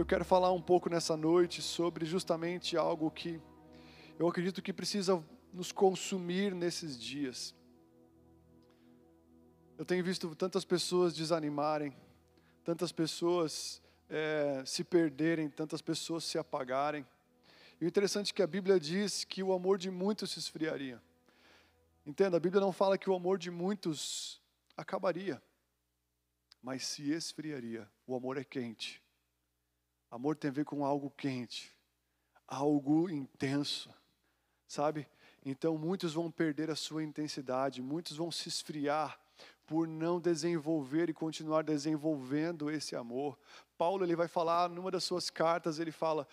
eu quero falar um pouco nessa noite sobre justamente algo que eu acredito que precisa nos consumir nesses dias. Eu tenho visto tantas pessoas desanimarem, tantas pessoas é, se perderem, tantas pessoas se apagarem. E o interessante é que a Bíblia diz que o amor de muitos se esfriaria. Entenda, a Bíblia não fala que o amor de muitos acabaria, mas se esfriaria. O amor é quente. Amor tem a ver com algo quente, algo intenso, sabe? Então muitos vão perder a sua intensidade, muitos vão se esfriar por não desenvolver e continuar desenvolvendo esse amor. Paulo ele vai falar numa das suas cartas, ele fala: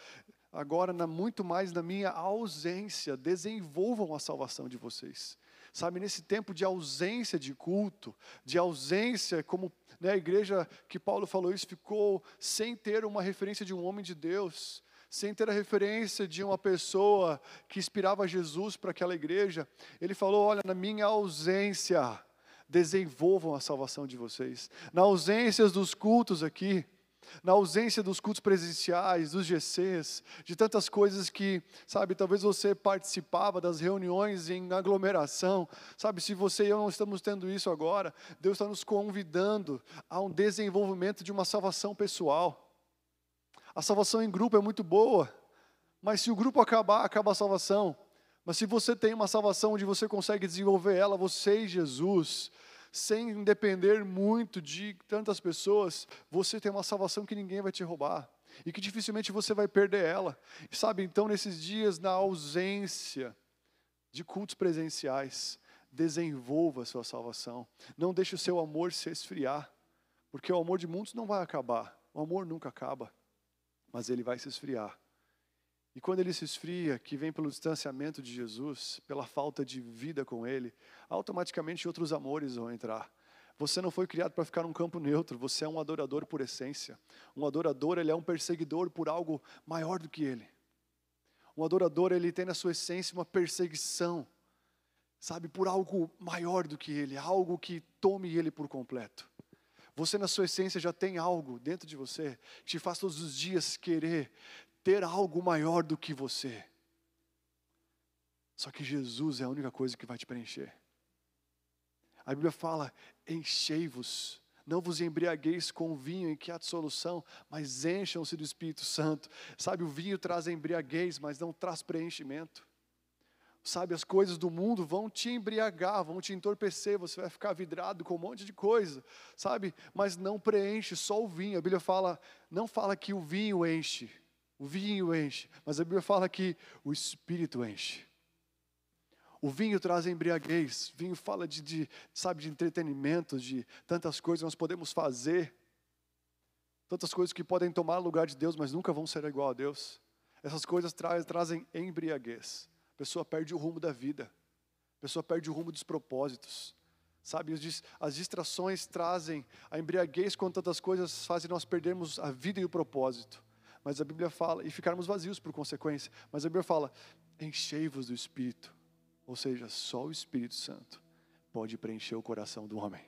agora na, muito mais na minha ausência, desenvolvam a salvação de vocês. Sabe, nesse tempo de ausência de culto, de ausência, como né, a igreja que Paulo falou isso, ficou sem ter uma referência de um homem de Deus, sem ter a referência de uma pessoa que inspirava Jesus para aquela igreja. Ele falou: Olha, na minha ausência, desenvolvam a salvação de vocês. Na ausência dos cultos aqui, na ausência dos cultos presenciais, dos GCs, de tantas coisas que, sabe, talvez você participava das reuniões em aglomeração, sabe, se você e eu não estamos tendo isso agora, Deus está nos convidando a um desenvolvimento de uma salvação pessoal. A salvação em grupo é muito boa, mas se o grupo acabar, acaba a salvação. Mas se você tem uma salvação onde você consegue desenvolver ela, você e Jesus, sem depender muito de tantas pessoas, você tem uma salvação que ninguém vai te roubar e que dificilmente você vai perder ela. E sabe, então nesses dias na ausência de cultos presenciais, desenvolva a sua salvação. Não deixe o seu amor se esfriar, porque o amor de muitos não vai acabar. O amor nunca acaba, mas ele vai se esfriar. E quando ele se esfria, que vem pelo distanciamento de Jesus, pela falta de vida com ele, automaticamente outros amores vão entrar. Você não foi criado para ficar num campo neutro, você é um adorador por essência. Um adorador, ele é um perseguidor por algo maior do que ele. Um adorador, ele tem na sua essência uma perseguição, sabe, por algo maior do que ele, algo que tome ele por completo. Você, na sua essência, já tem algo dentro de você que te faz todos os dias querer ter algo maior do que você. Só que Jesus é a única coisa que vai te preencher. A Bíblia fala: enchei-vos, não vos embriagueis com vinho em que há dissolução, mas encham-se do Espírito Santo. Sabe, o vinho traz embriaguez, mas não traz preenchimento. Sabe, as coisas do mundo vão te embriagar, vão te entorpecer, você vai ficar vidrado com um monte de coisa, sabe? Mas não preenche só o vinho. A Bíblia fala, não fala que o vinho enche, o vinho enche, mas a Bíblia fala que o Espírito enche. O vinho traz embriaguez, vinho fala de, de, sabe, de entretenimento, de tantas coisas que nós podemos fazer, tantas coisas que podem tomar lugar de Deus, mas nunca vão ser igual a Deus. Essas coisas tra trazem embriaguez. A pessoa perde o rumo da vida, a pessoa perde o rumo dos propósitos. Sabe, as distrações trazem a embriaguez quando tantas coisas fazem nós perdermos a vida e o propósito. Mas a Bíblia fala, e ficarmos vazios por consequência, mas a Bíblia fala: enchei-vos do Espírito. Ou seja, só o Espírito Santo pode preencher o coração do homem.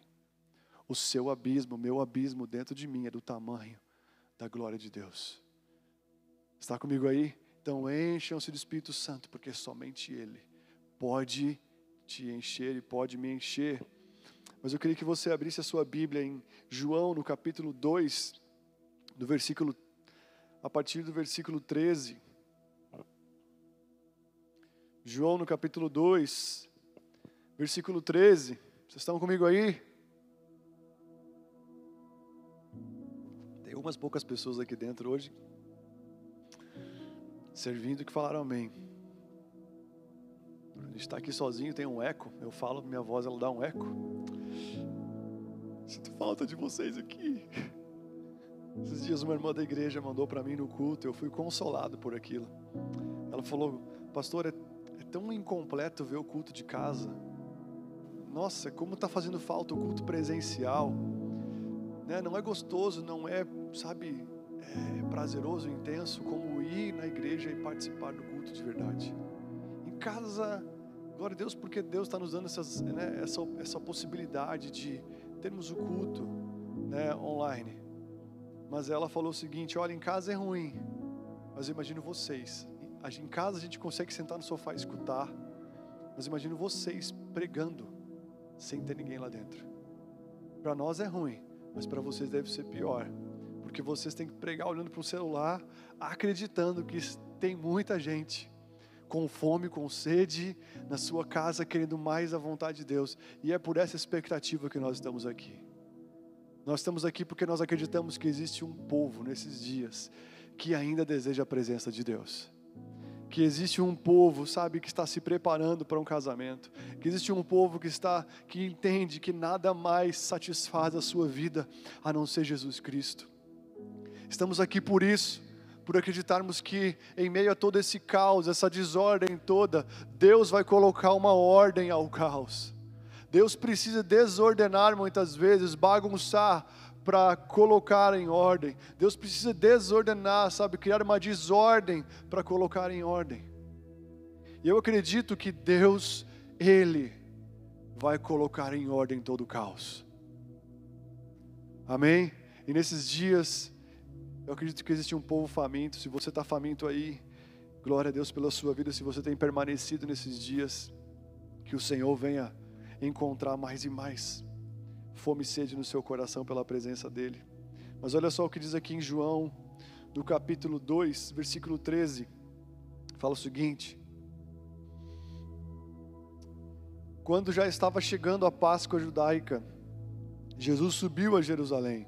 O seu abismo, o meu abismo dentro de mim é do tamanho da glória de Deus. Está comigo aí? Então encham-se do Espírito Santo, porque somente Ele pode te encher e pode me encher. Mas eu queria que você abrisse a sua Bíblia em João, no capítulo 2, do versículo a partir do versículo 13. João no capítulo 2, versículo 13. Vocês estão comigo aí? Tem umas poucas pessoas aqui dentro hoje servindo que falaram amém. A gente está aqui sozinho, tem um eco. Eu falo, minha voz ela dá um eco. Sinto falta de vocês aqui. Esses dias uma irmã da igreja mandou para mim no culto, eu fui consolado por aquilo. Ela falou, pastor, é, é tão incompleto ver o culto de casa. Nossa, como está fazendo falta o culto presencial. Né? Não é gostoso, não é, sabe, é prazeroso, intenso como ir na igreja e participar do culto de verdade. Em casa, glória a Deus, porque Deus está nos dando essas, né, essa, essa possibilidade de termos o culto né, online. Mas ela falou o seguinte: olha, em casa é ruim, mas eu imagino vocês. Em casa a gente consegue sentar no sofá e escutar, mas eu imagino vocês pregando sem ter ninguém lá dentro. Para nós é ruim, mas para vocês deve ser pior, porque vocês têm que pregar olhando para o celular, acreditando que tem muita gente com fome, com sede, na sua casa, querendo mais a vontade de Deus. E é por essa expectativa que nós estamos aqui. Nós estamos aqui porque nós acreditamos que existe um povo nesses dias que ainda deseja a presença de Deus. Que existe um povo, sabe, que está se preparando para um casamento. Que existe um povo que está que entende que nada mais satisfaz a sua vida a não ser Jesus Cristo. Estamos aqui por isso, por acreditarmos que em meio a todo esse caos, essa desordem toda, Deus vai colocar uma ordem ao caos. Deus precisa desordenar muitas vezes, bagunçar para colocar em ordem. Deus precisa desordenar, sabe, criar uma desordem para colocar em ordem. E eu acredito que Deus, Ele, vai colocar em ordem todo o caos. Amém? E nesses dias, eu acredito que existe um povo faminto. Se você está faminto aí, glória a Deus pela sua vida. Se você tem permanecido nesses dias, que o Senhor venha encontrar mais e mais fome e sede no seu coração pela presença dEle. Mas olha só o que diz aqui em João, no capítulo 2, versículo 13, fala o seguinte: Quando já estava chegando a Páscoa judaica, Jesus subiu a Jerusalém.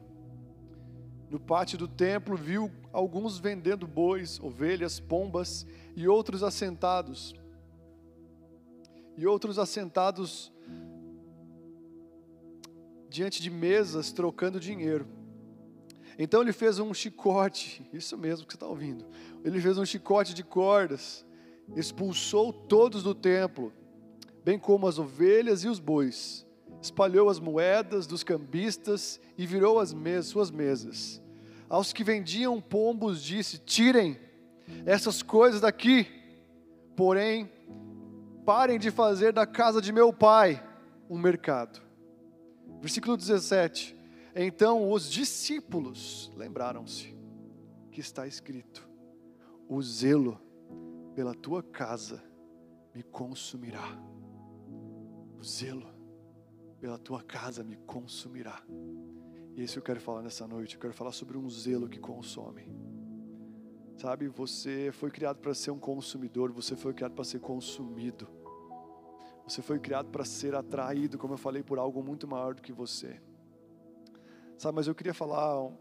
No pátio do templo, viu alguns vendendo bois, ovelhas, pombas e outros assentados. E outros assentados diante de mesas trocando dinheiro. Então ele fez um chicote, isso mesmo que você está ouvindo. Ele fez um chicote de cordas, expulsou todos do templo, bem como as ovelhas e os bois, espalhou as moedas dos cambistas e virou as mesas, suas mesas. Aos que vendiam pombos disse: Tirem essas coisas daqui, porém parem de fazer da casa de meu pai um mercado. Versículo 17. Então os discípulos lembraram-se que está escrito: O zelo pela tua casa me consumirá. O zelo pela tua casa me consumirá. E é isso eu quero falar nessa noite. Eu quero falar sobre um zelo que consome. Sabe, você foi criado para ser um consumidor, você foi criado para ser consumido. Você foi criado para ser atraído, como eu falei, por algo muito maior do que você. Sabe, mas eu queria falar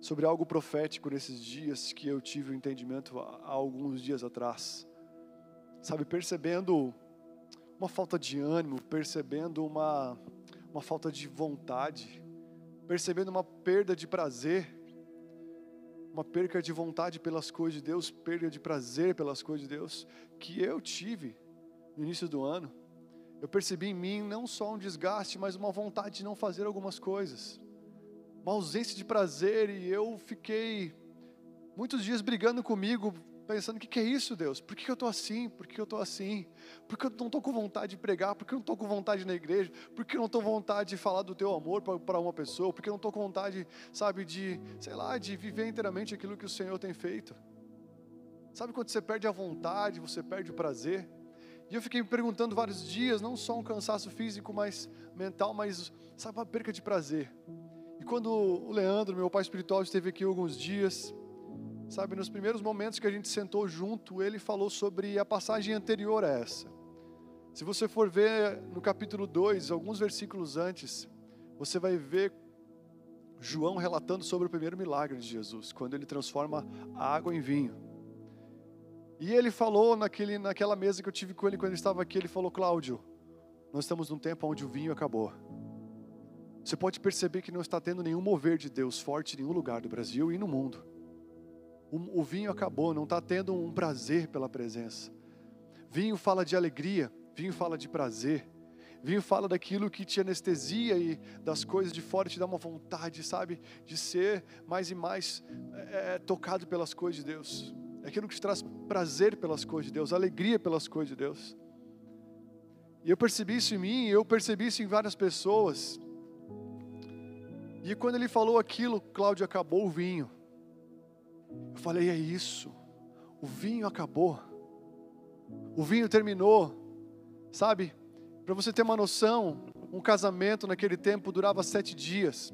sobre algo profético nesses dias que eu tive o um entendimento há alguns dias atrás. Sabe, percebendo uma falta de ânimo, percebendo uma, uma falta de vontade, percebendo uma perda de prazer, uma perda de vontade pelas coisas de Deus, perda de prazer pelas coisas de Deus, que eu tive no início do ano, eu percebi em mim não só um desgaste, mas uma vontade de não fazer algumas coisas, uma ausência de prazer, e eu fiquei muitos dias brigando comigo, pensando: o que, que é isso, Deus? Por que, que eu estou assim? Por que, eu estou assim? Por que eu não estou com vontade de pregar? Por que eu não estou com vontade na igreja? Por que eu não estou com vontade de falar do teu amor para uma pessoa? Por que eu não estou com vontade, sabe, de, sei lá, de viver inteiramente aquilo que o Senhor tem feito? Sabe quando você perde a vontade, você perde o prazer? E eu fiquei me perguntando vários dias, não só um cansaço físico, mas mental, mas sabe uma perca de prazer. E quando o Leandro, meu pai espiritual, esteve aqui alguns dias, sabe, nos primeiros momentos que a gente sentou junto, ele falou sobre a passagem anterior a essa. Se você for ver no capítulo 2, alguns versículos antes, você vai ver João relatando sobre o primeiro milagre de Jesus, quando ele transforma a água em vinho. E ele falou naquele, naquela mesa que eu tive com ele quando ele estava aqui, ele falou, Cláudio, nós estamos num tempo onde o vinho acabou. Você pode perceber que não está tendo nenhum mover de Deus forte em nenhum lugar do Brasil e no mundo. O, o vinho acabou, não está tendo um prazer pela presença. Vinho fala de alegria, vinho fala de prazer. Vinho fala daquilo que te anestesia e das coisas de fora te dá uma vontade, sabe, de ser mais e mais é, tocado pelas coisas de Deus é aquilo que te traz prazer pelas coisas de Deus, alegria pelas coisas de Deus. E eu percebi isso em mim, eu percebi isso em várias pessoas. E quando ele falou aquilo, Cláudio, acabou o vinho. Eu falei, é isso. O vinho acabou. O vinho terminou. Sabe? Para você ter uma noção, um casamento naquele tempo durava sete dias.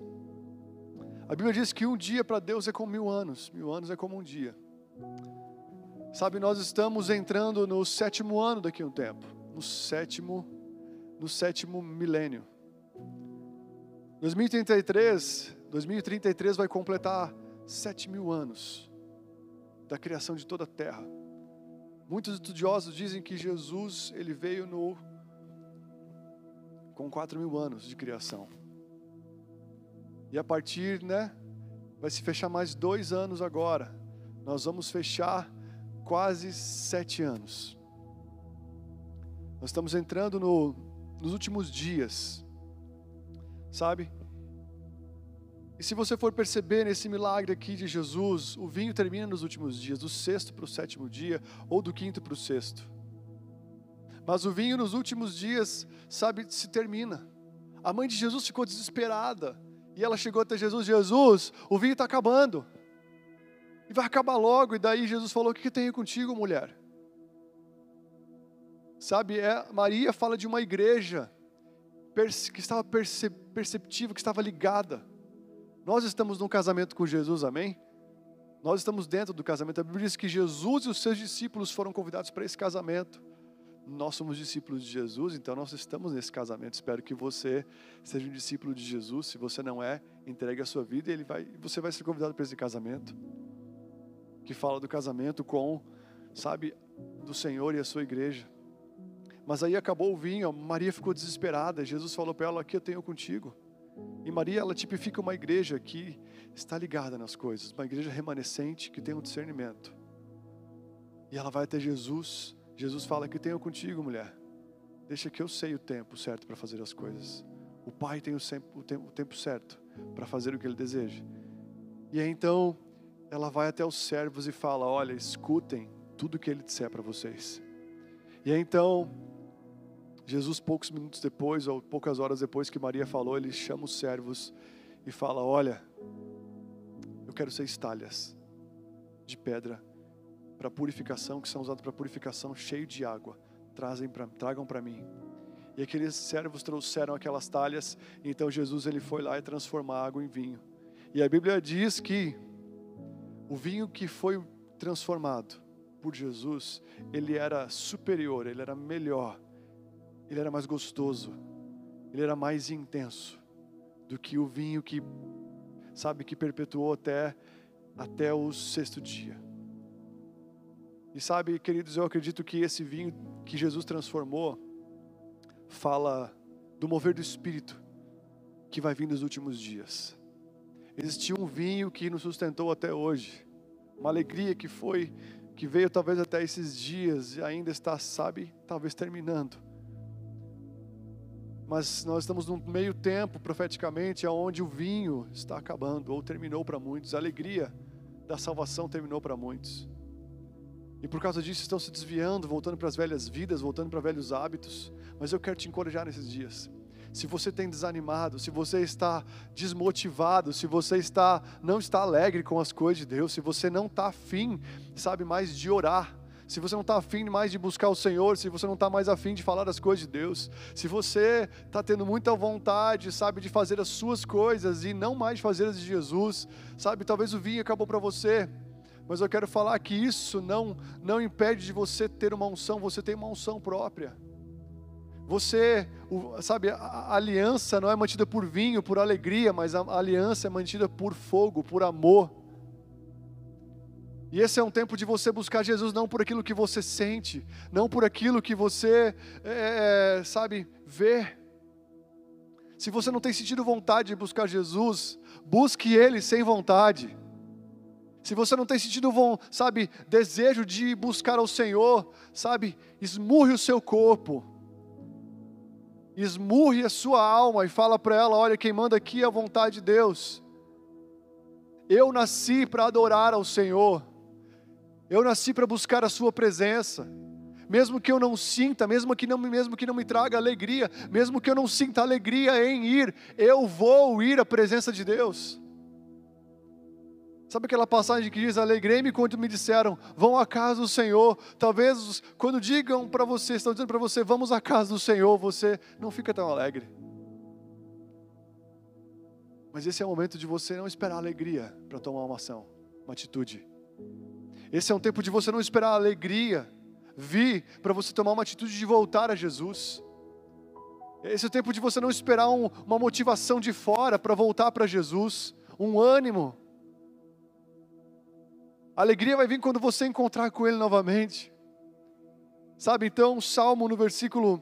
A Bíblia diz que um dia para Deus é como mil anos, mil anos é como um dia. Sabe, nós estamos entrando no sétimo ano daqui a um tempo, no sétimo, no sétimo milênio. 2033, 2033 vai completar sete mil anos da criação de toda a Terra. Muitos estudiosos dizem que Jesus ele veio no com quatro mil anos de criação. E a partir, né, vai se fechar mais dois anos agora. Nós vamos fechar quase sete anos. Nós estamos entrando no, nos últimos dias, sabe? E se você for perceber nesse milagre aqui de Jesus, o vinho termina nos últimos dias, do sexto para o sétimo dia, ou do quinto para o sexto. Mas o vinho nos últimos dias, sabe, se termina. A mãe de Jesus ficou desesperada. E ela chegou até Jesus: Jesus, o vinho está acabando. E vai acabar logo. E daí Jesus falou: O que, que tenho contigo, mulher? Sabe, é, Maria fala de uma igreja que estava perceptiva, que estava ligada. Nós estamos num casamento com Jesus, amém? Nós estamos dentro do casamento. A Bíblia diz que Jesus e os seus discípulos foram convidados para esse casamento. Nós somos discípulos de Jesus, então nós estamos nesse casamento. Espero que você seja um discípulo de Jesus. Se você não é, entregue a sua vida e ele vai, você vai ser convidado para esse casamento. Que fala do casamento com, sabe, do Senhor e a sua igreja. Mas aí acabou o vinho, Maria ficou desesperada. Jesus falou para ela: Aqui eu tenho contigo. E Maria, ela tipifica uma igreja que está ligada nas coisas, uma igreja remanescente que tem um discernimento. E ela vai até Jesus Jesus fala que tenho contigo, mulher. Deixa que eu sei o tempo certo para fazer as coisas. O Pai tem o tempo, o tempo certo para fazer o que Ele deseja. E aí então ela vai até os servos e fala: Olha, escutem tudo que Ele disser para vocês. E então Jesus, poucos minutos depois, ou poucas horas depois que Maria falou, ele chama os servos e fala: Olha, eu quero seis talhas de pedra para purificação, que são usados para purificação, cheio de água. Trazem pra, tragam para mim. E aqueles servos trouxeram aquelas talhas, então Jesus ele foi lá e transformou a água em vinho. E a Bíblia diz que o vinho que foi transformado por Jesus, ele era superior, ele era melhor, ele era mais gostoso, ele era mais intenso do que o vinho que, sabe, que perpetuou até, até o sexto dia. E sabe, queridos, eu acredito que esse vinho que Jesus transformou fala do mover do Espírito que vai vir nos últimos dias. Existiu um vinho que nos sustentou até hoje, uma alegria que foi, que veio talvez até esses dias e ainda está, sabe, talvez terminando. Mas nós estamos num meio tempo, profeticamente, onde o vinho está acabando, ou terminou para muitos, a alegria da salvação terminou para muitos. E por causa disso estão se desviando, voltando para as velhas vidas, voltando para velhos hábitos. Mas eu quero te encorajar nesses dias. Se você tem desanimado, se você está desmotivado, se você está não está alegre com as coisas de Deus, se você não está afim, sabe mais de orar, se você não está afim mais de buscar o Senhor, se você não está mais afim de falar das coisas de Deus, se você está tendo muita vontade, sabe, de fazer as suas coisas e não mais fazer as de Jesus, sabe, talvez o vinho acabou para você, mas eu quero falar que isso não, não impede de você ter uma unção, você tem uma unção própria. Você, sabe, a aliança não é mantida por vinho, por alegria, mas a aliança é mantida por fogo, por amor. E esse é um tempo de você buscar Jesus não por aquilo que você sente, não por aquilo que você, é, é sabe, vê. Se você não tem sentido vontade de buscar Jesus, busque Ele sem vontade. Se você não tem sentido, sabe, desejo de buscar ao Senhor, sabe, esmurre o seu corpo, esmurre a sua alma e fala para ela: olha, quem manda aqui é a vontade de Deus. Eu nasci para adorar ao Senhor, eu nasci para buscar a Sua presença. mesmo que eu não sinta, mesmo que não, mesmo que não me traga alegria, mesmo que eu não sinta alegria em ir, eu vou ir à presença de Deus. Sabe aquela passagem que diz: Alegrei-me quando me disseram, vão à casa do Senhor. Talvez quando digam para você, estão dizendo para você, vamos à casa do Senhor, você não fica tão alegre. Mas esse é o momento de você não esperar alegria para tomar uma ação, uma atitude. Esse é um tempo de você não esperar alegria vir para você tomar uma atitude de voltar a Jesus. Esse é o tempo de você não esperar um, uma motivação de fora para voltar para Jesus, um ânimo. A alegria vai vir quando você encontrar com Ele novamente. Sabe, então, Salmo no versículo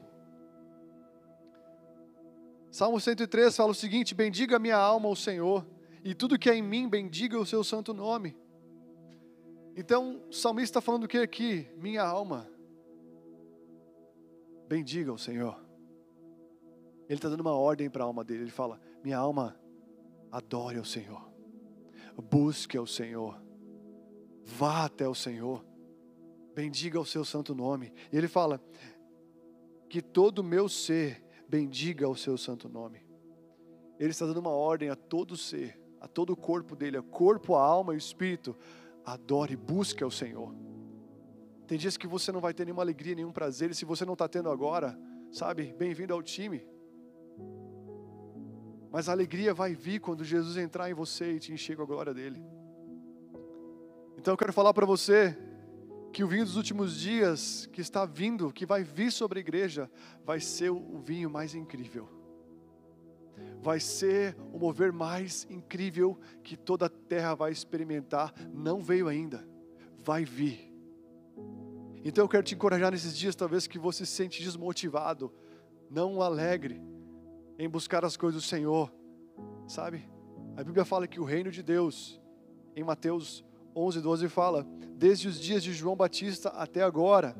Salmo 103 fala o seguinte: Bendiga minha alma o Senhor, e tudo que é em mim, bendiga o seu santo nome. Então, o salmista está falando o que aqui? Minha alma, bendiga o Senhor. Ele está dando uma ordem para a alma dele. Ele fala: Minha alma, adore ao Senhor, busque ao Senhor, vá até o Senhor, bendiga o seu santo nome. E ele fala: Que todo o meu ser bendiga o seu santo nome. Ele está dando uma ordem a todo ser, a todo o corpo dele, a corpo, a alma e o espírito. Adore busque ao Senhor. Tem dias que você não vai ter nenhuma alegria, nenhum prazer, e se você não está tendo agora, sabe, bem-vindo ao time. Mas a alegria vai vir quando Jesus entrar em você e te encher com a glória dele. Então eu quero falar para você, que o vinho dos últimos dias que está vindo, que vai vir sobre a igreja, vai ser o vinho mais incrível. Vai ser o mover mais incrível que toda a terra vai experimentar. Não veio ainda, vai vir. Então eu quero te encorajar nesses dias, talvez que você se sente desmotivado, não alegre em buscar as coisas do Senhor, sabe? A Bíblia fala que o reino de Deus, em Mateus 11, 12 fala: desde os dias de João Batista até agora,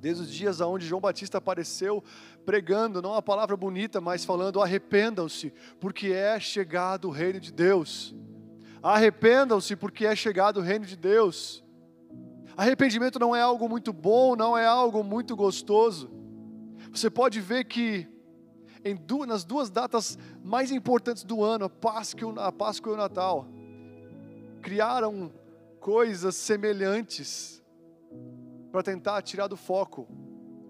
desde os dias onde João Batista apareceu pregando, não a palavra bonita, mas falando: arrependam-se, porque é chegado o reino de Deus. Arrependam-se, porque é chegado o reino de Deus. Arrependimento não é algo muito bom, não é algo muito gostoso. Você pode ver que duas, nas duas datas mais importantes do ano, a Páscoa, a Páscoa e o Natal, criaram coisas semelhantes para tentar tirar do foco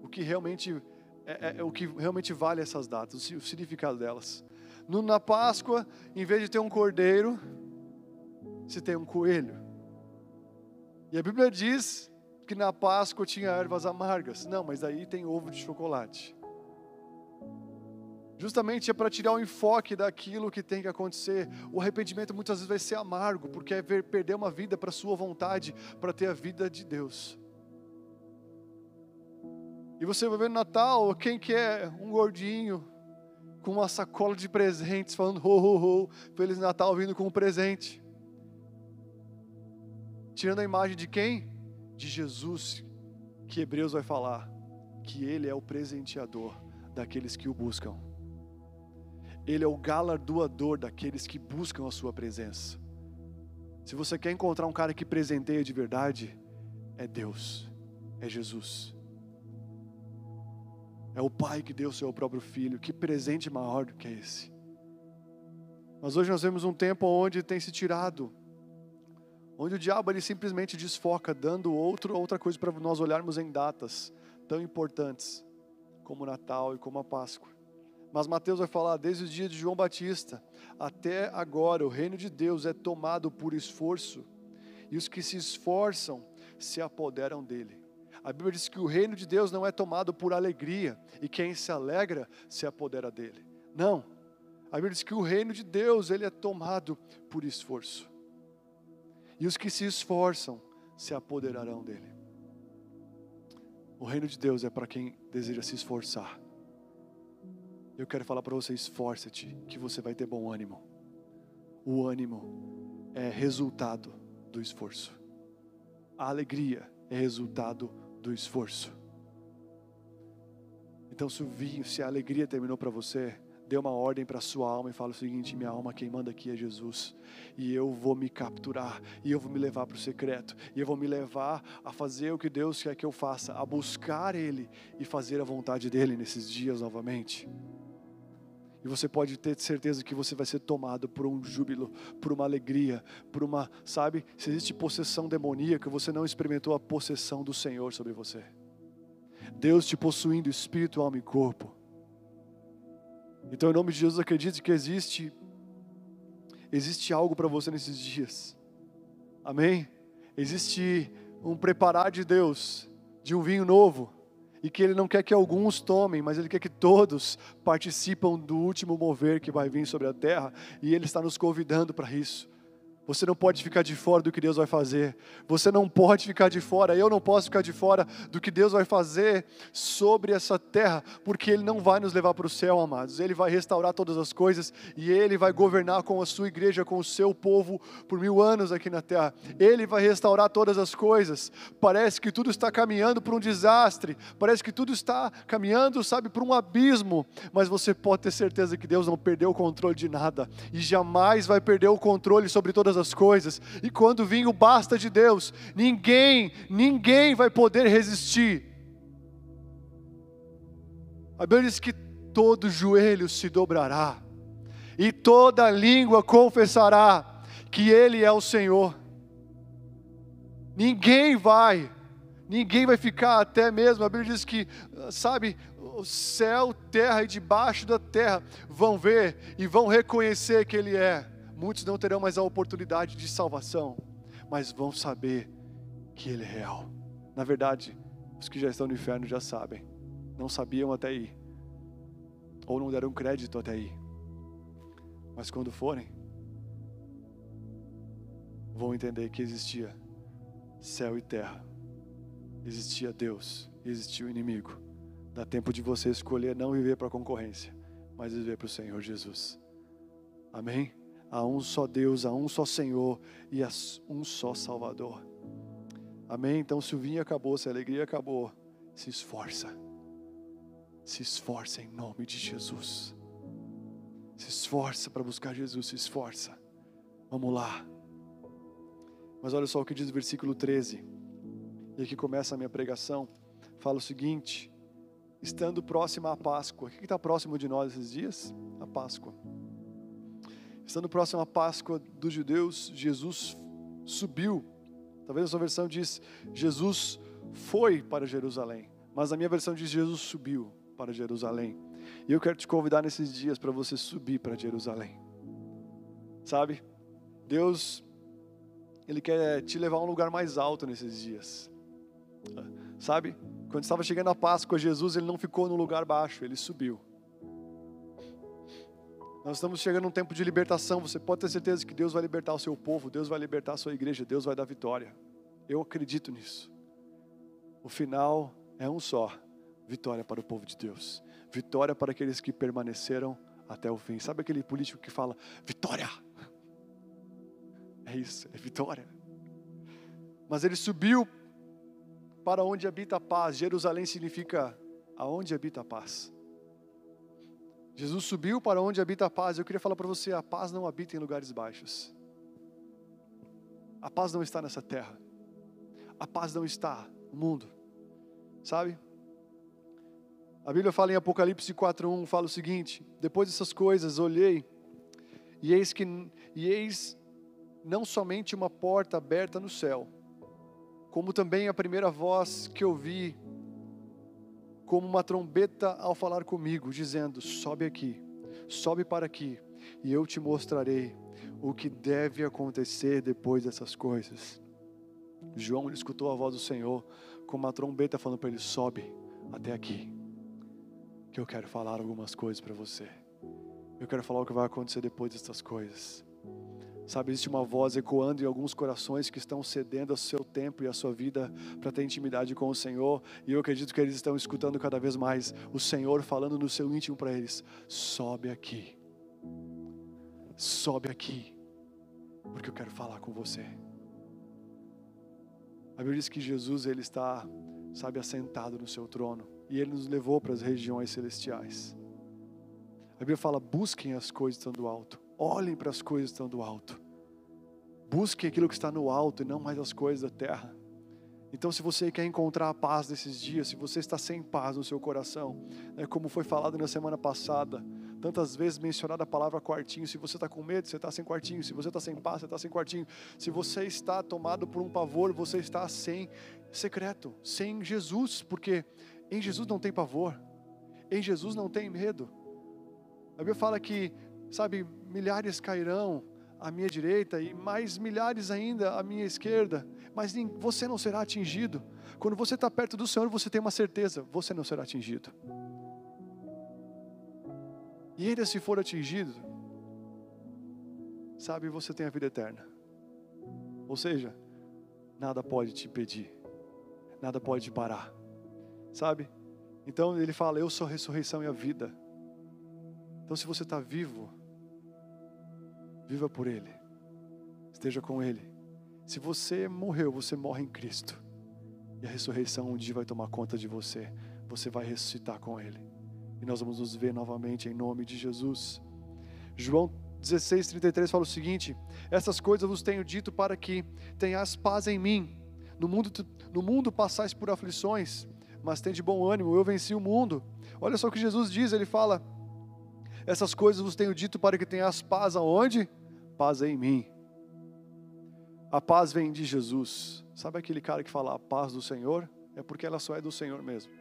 o que realmente é, é, é, o que realmente vale essas datas, o significado delas. No, na Páscoa, em vez de ter um cordeiro, se tem um coelho. E a Bíblia diz que na Páscoa tinha ervas amargas. Não, mas aí tem ovo de chocolate justamente é para tirar o enfoque daquilo que tem que acontecer. O arrependimento muitas vezes vai ser amargo, porque é ver, perder uma vida para sua vontade, para ter a vida de Deus. E você vai ver no Natal, quem quer é um gordinho com uma sacola de presentes, falando ho, ho, ho, Feliz Natal, vindo com um presente. Tirando a imagem de quem? De Jesus, que Hebreus vai falar, que Ele é o presenteador daqueles que o buscam. Ele é o galardoador daqueles que buscam a sua presença. Se você quer encontrar um cara que presenteia de verdade, é Deus, é Jesus. É o Pai que deu o seu próprio filho. Que presente maior do que esse? Mas hoje nós vemos um tempo onde tem se tirado, onde o diabo ele simplesmente desfoca, dando outro, outra coisa para nós olharmos em datas tão importantes como o Natal e como a Páscoa. Mas Mateus vai falar, desde os dias de João Batista até agora, o reino de Deus é tomado por esforço, e os que se esforçam se apoderam dele. A Bíblia diz que o reino de Deus não é tomado por alegria, e quem se alegra se apodera dele. Não. A Bíblia diz que o reino de Deus, ele é tomado por esforço. E os que se esforçam se apoderarão dele. O reino de Deus é para quem deseja se esforçar. Eu quero falar para você: esforça-te, que você vai ter bom ânimo. O ânimo é resultado do esforço. A alegria é resultado do esforço. Então, se o vinho, se a alegria terminou para você, dê uma ordem para a sua alma e fale o seguinte: minha alma, quem manda aqui é Jesus, e eu vou me capturar, e eu vou me levar para o secreto, e eu vou me levar a fazer o que Deus quer que eu faça, a buscar Ele e fazer a vontade dEle nesses dias novamente. E você pode ter certeza que você vai ser tomado por um júbilo, por uma alegria, por uma, sabe, se existe possessão demoníaca, você não experimentou a possessão do Senhor sobre você. Deus te possuindo espírito, alma e corpo. Então, em nome de Jesus, acredite que existe existe algo para você nesses dias. Amém? Existe um preparar de Deus de um vinho novo e que Ele não quer que alguns tomem, mas Ele quer que todos participam do último mover que vai vir sobre a terra, e Ele está nos convidando para isso. Você não pode ficar de fora do que Deus vai fazer. Você não pode ficar de fora. Eu não posso ficar de fora do que Deus vai fazer sobre essa terra, porque Ele não vai nos levar para o céu, amados. Ele vai restaurar todas as coisas e Ele vai governar com a sua igreja, com o seu povo por mil anos aqui na terra. Ele vai restaurar todas as coisas. Parece que tudo está caminhando para um desastre. Parece que tudo está caminhando, sabe, para um abismo. Mas você pode ter certeza que Deus não perdeu o controle de nada e jamais vai perder o controle sobre todas as coisas. E quando vir o basta de Deus, ninguém, ninguém vai poder resistir. A Bíblia diz que todo joelho se dobrará e toda língua confessará que Ele é o Senhor. Ninguém vai, ninguém vai ficar até mesmo. A Bíblia diz que, sabe, o céu, terra e debaixo da terra vão ver e vão reconhecer que Ele é. Muitos não terão mais a oportunidade de salvação, mas vão saber que Ele é real. Na verdade, os que já estão no inferno já sabem, não sabiam até aí, ou não deram crédito até aí, mas quando forem, vão entender que existia céu e terra, existia Deus, existia o inimigo. Dá tempo de você escolher não viver para a concorrência, mas viver para o Senhor Jesus. Amém? Há um só Deus, há um só Senhor e há um só Salvador. Amém? Então, se o vinho acabou, se a alegria acabou, se esforça. Se esforça em nome de Jesus. Se esforça para buscar Jesus, se esforça. Vamos lá. Mas olha só o que diz o versículo 13. E aqui começa a minha pregação. Fala o seguinte: estando próxima à Páscoa. O que está próximo de nós esses dias? A Páscoa. Estando próximo à Páscoa dos judeus, Jesus subiu. Talvez a sua versão diz Jesus foi para Jerusalém, mas a minha versão diz Jesus subiu para Jerusalém. E eu quero te convidar nesses dias para você subir para Jerusalém. Sabe? Deus ele quer te levar a um lugar mais alto nesses dias. Sabe? Quando estava chegando a Páscoa, Jesus ele não ficou no lugar baixo, ele subiu. Nós estamos chegando num tempo de libertação. Você pode ter certeza que Deus vai libertar o seu povo, Deus vai libertar a sua igreja, Deus vai dar vitória. Eu acredito nisso. O final é um só: vitória para o povo de Deus, vitória para aqueles que permaneceram até o fim. Sabe aquele político que fala vitória? É isso, é vitória. Mas ele subiu para onde habita a paz. Jerusalém significa aonde habita a paz. Jesus subiu para onde habita a paz. Eu queria falar para você: a paz não habita em lugares baixos. A paz não está nessa terra. A paz não está no mundo. Sabe? A Bíblia fala em Apocalipse 4:1, fala o seguinte: Depois dessas coisas olhei e eis que e eis não somente uma porta aberta no céu, como também a primeira voz que ouvi como uma trombeta ao falar comigo, dizendo: Sobe aqui, sobe para aqui, e eu te mostrarei o que deve acontecer depois dessas coisas. João escutou a voz do Senhor com uma trombeta falando para ele: Sobe até aqui, que eu quero falar algumas coisas para você. Eu quero falar o que vai acontecer depois dessas coisas. Sabe, existe uma voz ecoando em alguns corações que estão cedendo ao seu tempo e à sua vida para ter intimidade com o Senhor, e eu acredito que eles estão escutando cada vez mais o Senhor falando no seu íntimo para eles: sobe aqui, sobe aqui, porque eu quero falar com você. A Bíblia diz que Jesus ele está, sabe, assentado no seu trono, e ele nos levou para as regiões celestiais. Bíblia fala: busquem as coisas do alto, olhem para as coisas que estão do alto, busquem aquilo que está no alto e não mais as coisas da terra. Então, se você quer encontrar a paz nesses dias, se você está sem paz no seu coração, né, como foi falado na semana passada, tantas vezes mencionada a palavra quartinho. Se você está com medo, você está sem quartinho. Se você está sem paz, você está sem quartinho. Se você está tomado por um pavor, você está sem secreto, sem Jesus, porque em Jesus não tem pavor, em Jesus não tem medo. A Bíblia fala que, sabe, milhares cairão à minha direita e mais milhares ainda à minha esquerda, mas você não será atingido. Quando você está perto do Senhor, você tem uma certeza: você não será atingido. E ainda se for atingido, sabe, você tem a vida eterna. Ou seja, nada pode te impedir, nada pode te parar, sabe? Então ele fala: Eu sou a ressurreição e a vida. Então, se você está vivo, viva por Ele, esteja com Ele. Se você morreu, você morre em Cristo, e a ressurreição um dia vai tomar conta de você, você vai ressuscitar com Ele. E nós vamos nos ver novamente em nome de Jesus. João 16, 33 fala o seguinte: Essas coisas vos tenho dito para que tenhas paz em mim. No mundo, no mundo passais por aflições, mas tem de bom ânimo, eu venci o mundo. Olha só o que Jesus diz: Ele fala, Essas coisas vos tenho dito para que tenhas paz aonde? Paz em mim. A paz vem de Jesus. Sabe aquele cara que fala a paz do Senhor? É porque ela só é do Senhor mesmo.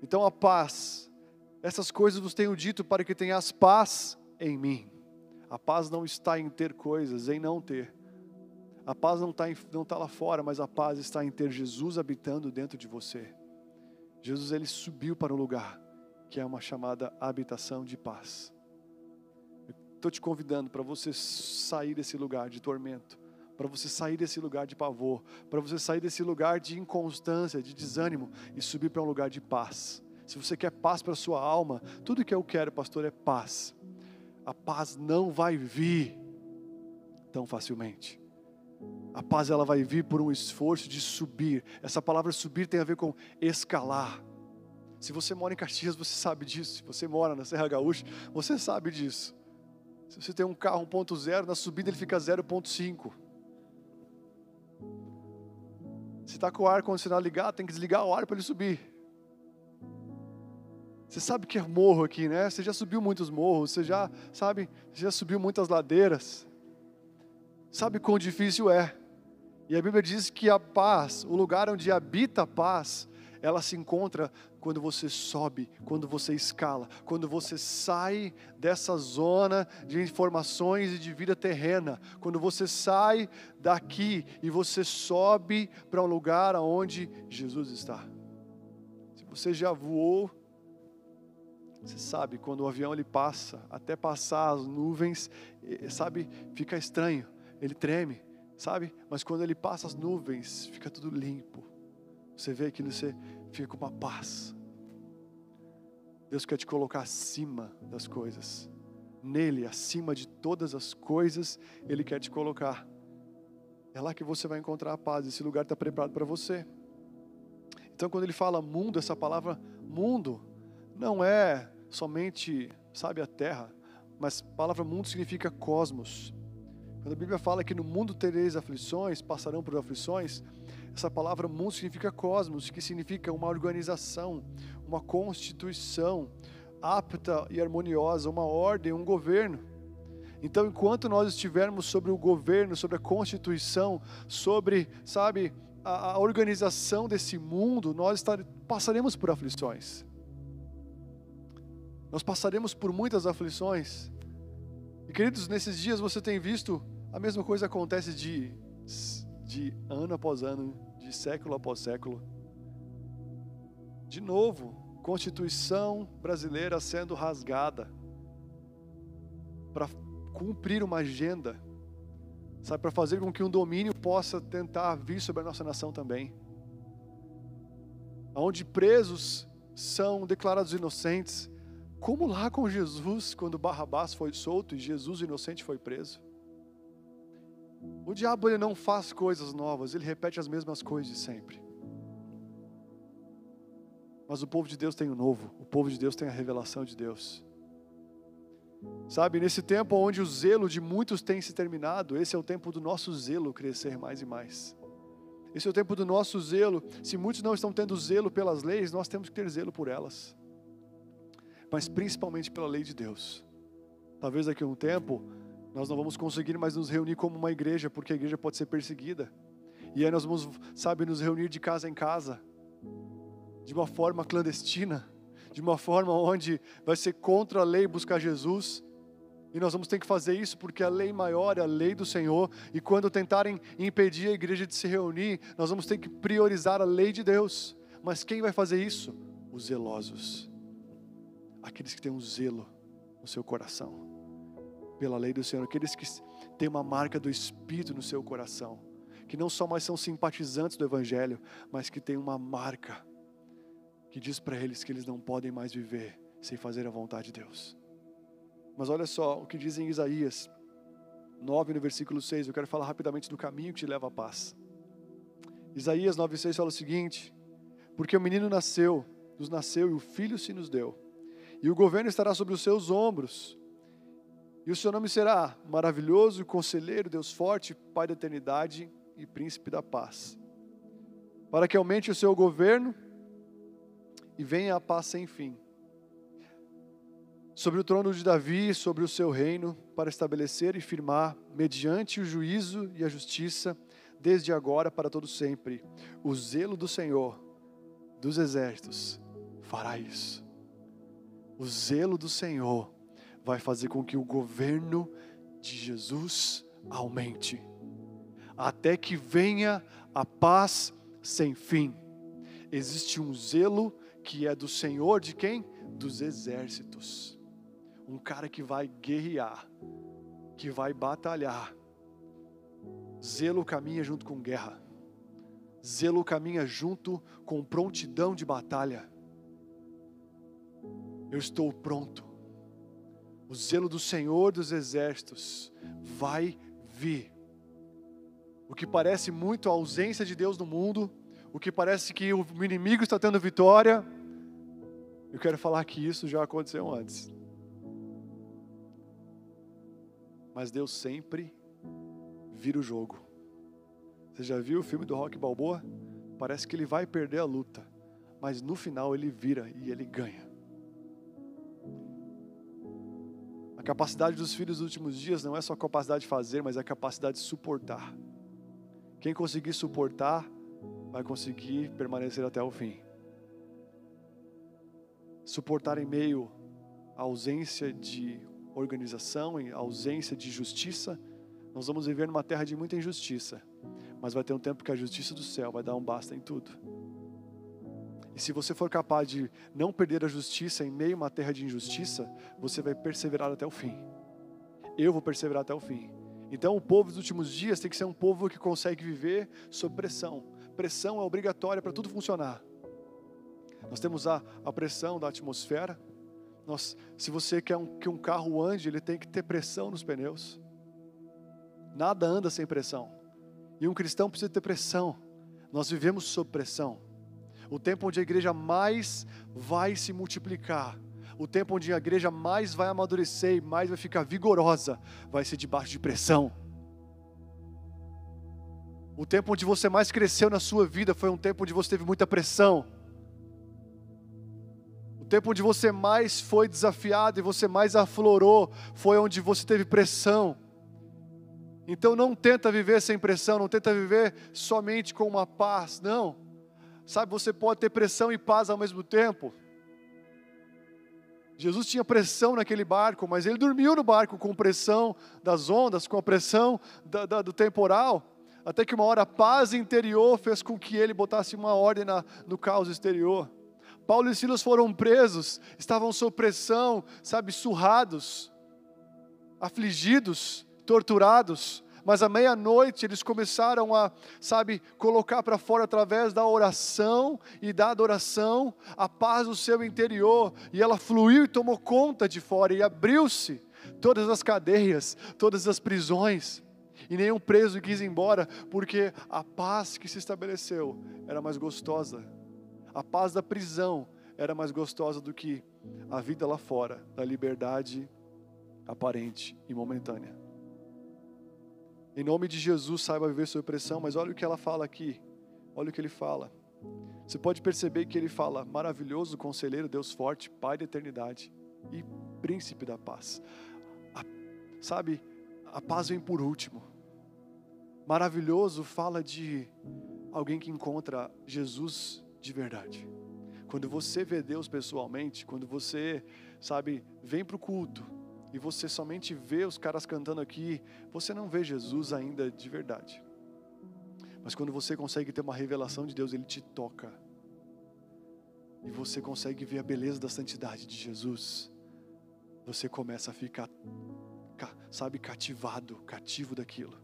Então a paz, essas coisas vos tenho dito para que tenhas paz em mim. A paz não está em ter coisas, em não ter. A paz não está, não está lá fora, mas a paz está em ter Jesus habitando dentro de você. Jesus ele subiu para um lugar que é uma chamada habitação de paz. Estou te convidando para você sair desse lugar de tormento, para você sair desse lugar de pavor, para você sair desse lugar de inconstância, de desânimo e subir para um lugar de paz. Se você quer paz para sua alma, tudo que eu quero, pastor, é paz. A paz não vai vir tão facilmente. A paz ela vai vir por um esforço de subir. Essa palavra subir tem a ver com escalar. Se você mora em Caxias, você sabe disso. Se você mora na Serra Gaúcha, você sabe disso. Se você tem um carro 1.0, na subida ele fica 0.5. Se está com o ar-condicionado ligado, tem que desligar o ar para ele subir. Você sabe que é morro aqui, né? Você já subiu muitos morros, você já, sabe, você já subiu muitas ladeiras. Sabe quão difícil é. E a Bíblia diz que a paz, o lugar onde habita a paz, ela se encontra quando você sobe, quando você escala, quando você sai dessa zona de informações e de vida terrena, quando você sai daqui e você sobe para um lugar onde Jesus está. Se você já voou, você sabe quando o avião ele passa, até passar as nuvens, sabe, fica estranho, ele treme, sabe? Mas quando ele passa as nuvens, fica tudo limpo. Você vê aquilo, você fica com uma paz. Deus quer te colocar acima das coisas. Nele, acima de todas as coisas, Ele quer te colocar. É lá que você vai encontrar a paz. Esse lugar está preparado para você. Então, quando ele fala mundo, essa palavra mundo não é somente, sabe, a terra, mas a palavra mundo significa cosmos. Quando a Bíblia fala que no mundo tereis aflições, passarão por aflições, essa palavra mundo significa cosmos, que significa uma organização, uma constituição apta e harmoniosa, uma ordem, um governo. Então, enquanto nós estivermos sobre o governo, sobre a constituição, sobre, sabe, a, a organização desse mundo, nós passaremos por aflições. Nós passaremos por muitas aflições. E queridos, nesses dias você tem visto a mesma coisa acontece de, de ano após ano, de século após século. De novo, Constituição brasileira sendo rasgada para cumprir uma agenda, sabe, para fazer com que um domínio possa tentar vir sobre a nossa nação também. Onde presos são declarados inocentes, como lá com Jesus, quando Barrabás foi solto e Jesus inocente foi preso. O diabo ele não faz coisas novas, ele repete as mesmas coisas de sempre. Mas o povo de Deus tem o novo, o povo de Deus tem a revelação de Deus. Sabe, nesse tempo onde o zelo de muitos tem se terminado, esse é o tempo do nosso zelo crescer mais e mais. Esse é o tempo do nosso zelo. Se muitos não estão tendo zelo pelas leis, nós temos que ter zelo por elas. Mas principalmente pela lei de Deus. Talvez daqui a um tempo nós não vamos conseguir mais nos reunir como uma igreja, porque a igreja pode ser perseguida. E aí nós vamos, sabe, nos reunir de casa em casa, de uma forma clandestina, de uma forma onde vai ser contra a lei buscar Jesus. E nós vamos ter que fazer isso porque a lei maior é a lei do Senhor. E quando tentarem impedir a igreja de se reunir, nós vamos ter que priorizar a lei de Deus. Mas quem vai fazer isso? Os zelosos. Aqueles que têm um zelo no seu coração. Pela lei do Senhor. Aqueles que têm uma marca do Espírito no seu coração. Que não só mais são simpatizantes do Evangelho, mas que têm uma marca que diz para eles que eles não podem mais viver sem fazer a vontade de Deus. Mas olha só o que diz em Isaías 9, no versículo 6. Eu quero falar rapidamente do caminho que te leva à paz. Isaías 9, 6 fala o seguinte: Porque o menino nasceu, nos nasceu e o filho se nos deu, e o governo estará sobre os seus ombros, e o seu nome será maravilhoso, conselheiro, Deus forte, Pai da eternidade e príncipe da paz. Para que aumente o seu governo e venha a paz sem fim sobre o trono de Davi, sobre o seu reino, para estabelecer e firmar, mediante o juízo e a justiça, desde agora para todo sempre. O zelo do Senhor dos exércitos fará isso. O zelo do Senhor vai fazer com que o governo de Jesus aumente, até que venha a paz sem fim. Existe um zelo que é do Senhor de quem? Dos exércitos um cara que vai guerrear, que vai batalhar. Zelo caminha junto com guerra. Zelo caminha junto com prontidão de batalha. Eu estou pronto. O zelo do Senhor dos exércitos vai vir. O que parece muito a ausência de Deus no mundo, o que parece que o inimigo está tendo vitória, eu quero falar que isso já aconteceu antes. mas Deus sempre vira o jogo. Você já viu o filme do Rock Balboa? Parece que ele vai perder a luta, mas no final ele vira e ele ganha. Capacidade dos filhos dos últimos dias não é só a capacidade de fazer, mas é a capacidade de suportar. Quem conseguir suportar, vai conseguir permanecer até o fim. Suportar em meio à ausência de organização, em ausência de justiça, nós vamos viver numa terra de muita injustiça. Mas vai ter um tempo que a justiça do céu vai dar um basta em tudo. E se você for capaz de não perder a justiça em meio a uma terra de injustiça, você vai perseverar até o fim. Eu vou perseverar até o fim. Então, o povo dos últimos dias tem que ser um povo que consegue viver sob pressão. Pressão é obrigatória para tudo funcionar. Nós temos a, a pressão da atmosfera, nós, se você quer um, que um carro ande, ele tem que ter pressão nos pneus. Nada anda sem pressão. E um cristão precisa ter pressão. Nós vivemos sob pressão. O tempo onde a igreja mais vai se multiplicar, o tempo onde a igreja mais vai amadurecer e mais vai ficar vigorosa, vai ser debaixo de pressão. O tempo onde você mais cresceu na sua vida foi um tempo onde você teve muita pressão tempo onde você mais foi desafiado e você mais aflorou foi onde você teve pressão. Então não tenta viver sem pressão, não tenta viver somente com uma paz, não. Sabe, você pode ter pressão e paz ao mesmo tempo. Jesus tinha pressão naquele barco, mas ele dormiu no barco com pressão das ondas, com a pressão da, da, do temporal, até que uma hora a paz interior fez com que ele botasse uma ordem na, no caos exterior. Paulo e Silas foram presos, estavam sob pressão, sabe, surrados, afligidos, torturados, mas à meia-noite eles começaram a, sabe, colocar para fora através da oração e da adoração a paz do seu interior, e ela fluiu e tomou conta de fora, e abriu-se todas as cadeias, todas as prisões, e nenhum preso quis ir embora, porque a paz que se estabeleceu era mais gostosa. A paz da prisão era mais gostosa do que a vida lá fora, da liberdade aparente e momentânea. Em nome de Jesus, saiba viver sua pressão, mas olha o que ela fala aqui. Olha o que ele fala. Você pode perceber que ele fala: maravilhoso conselheiro, Deus forte, Pai da eternidade e príncipe da paz. A, sabe, a paz vem por último. Maravilhoso fala de alguém que encontra Jesus de verdade. Quando você vê Deus pessoalmente, quando você, sabe, vem para o culto e você somente vê os caras cantando aqui, você não vê Jesus ainda de verdade. Mas quando você consegue ter uma revelação de Deus, Ele te toca. E você consegue ver a beleza da santidade de Jesus. Você começa a ficar, sabe, cativado, cativo daquilo.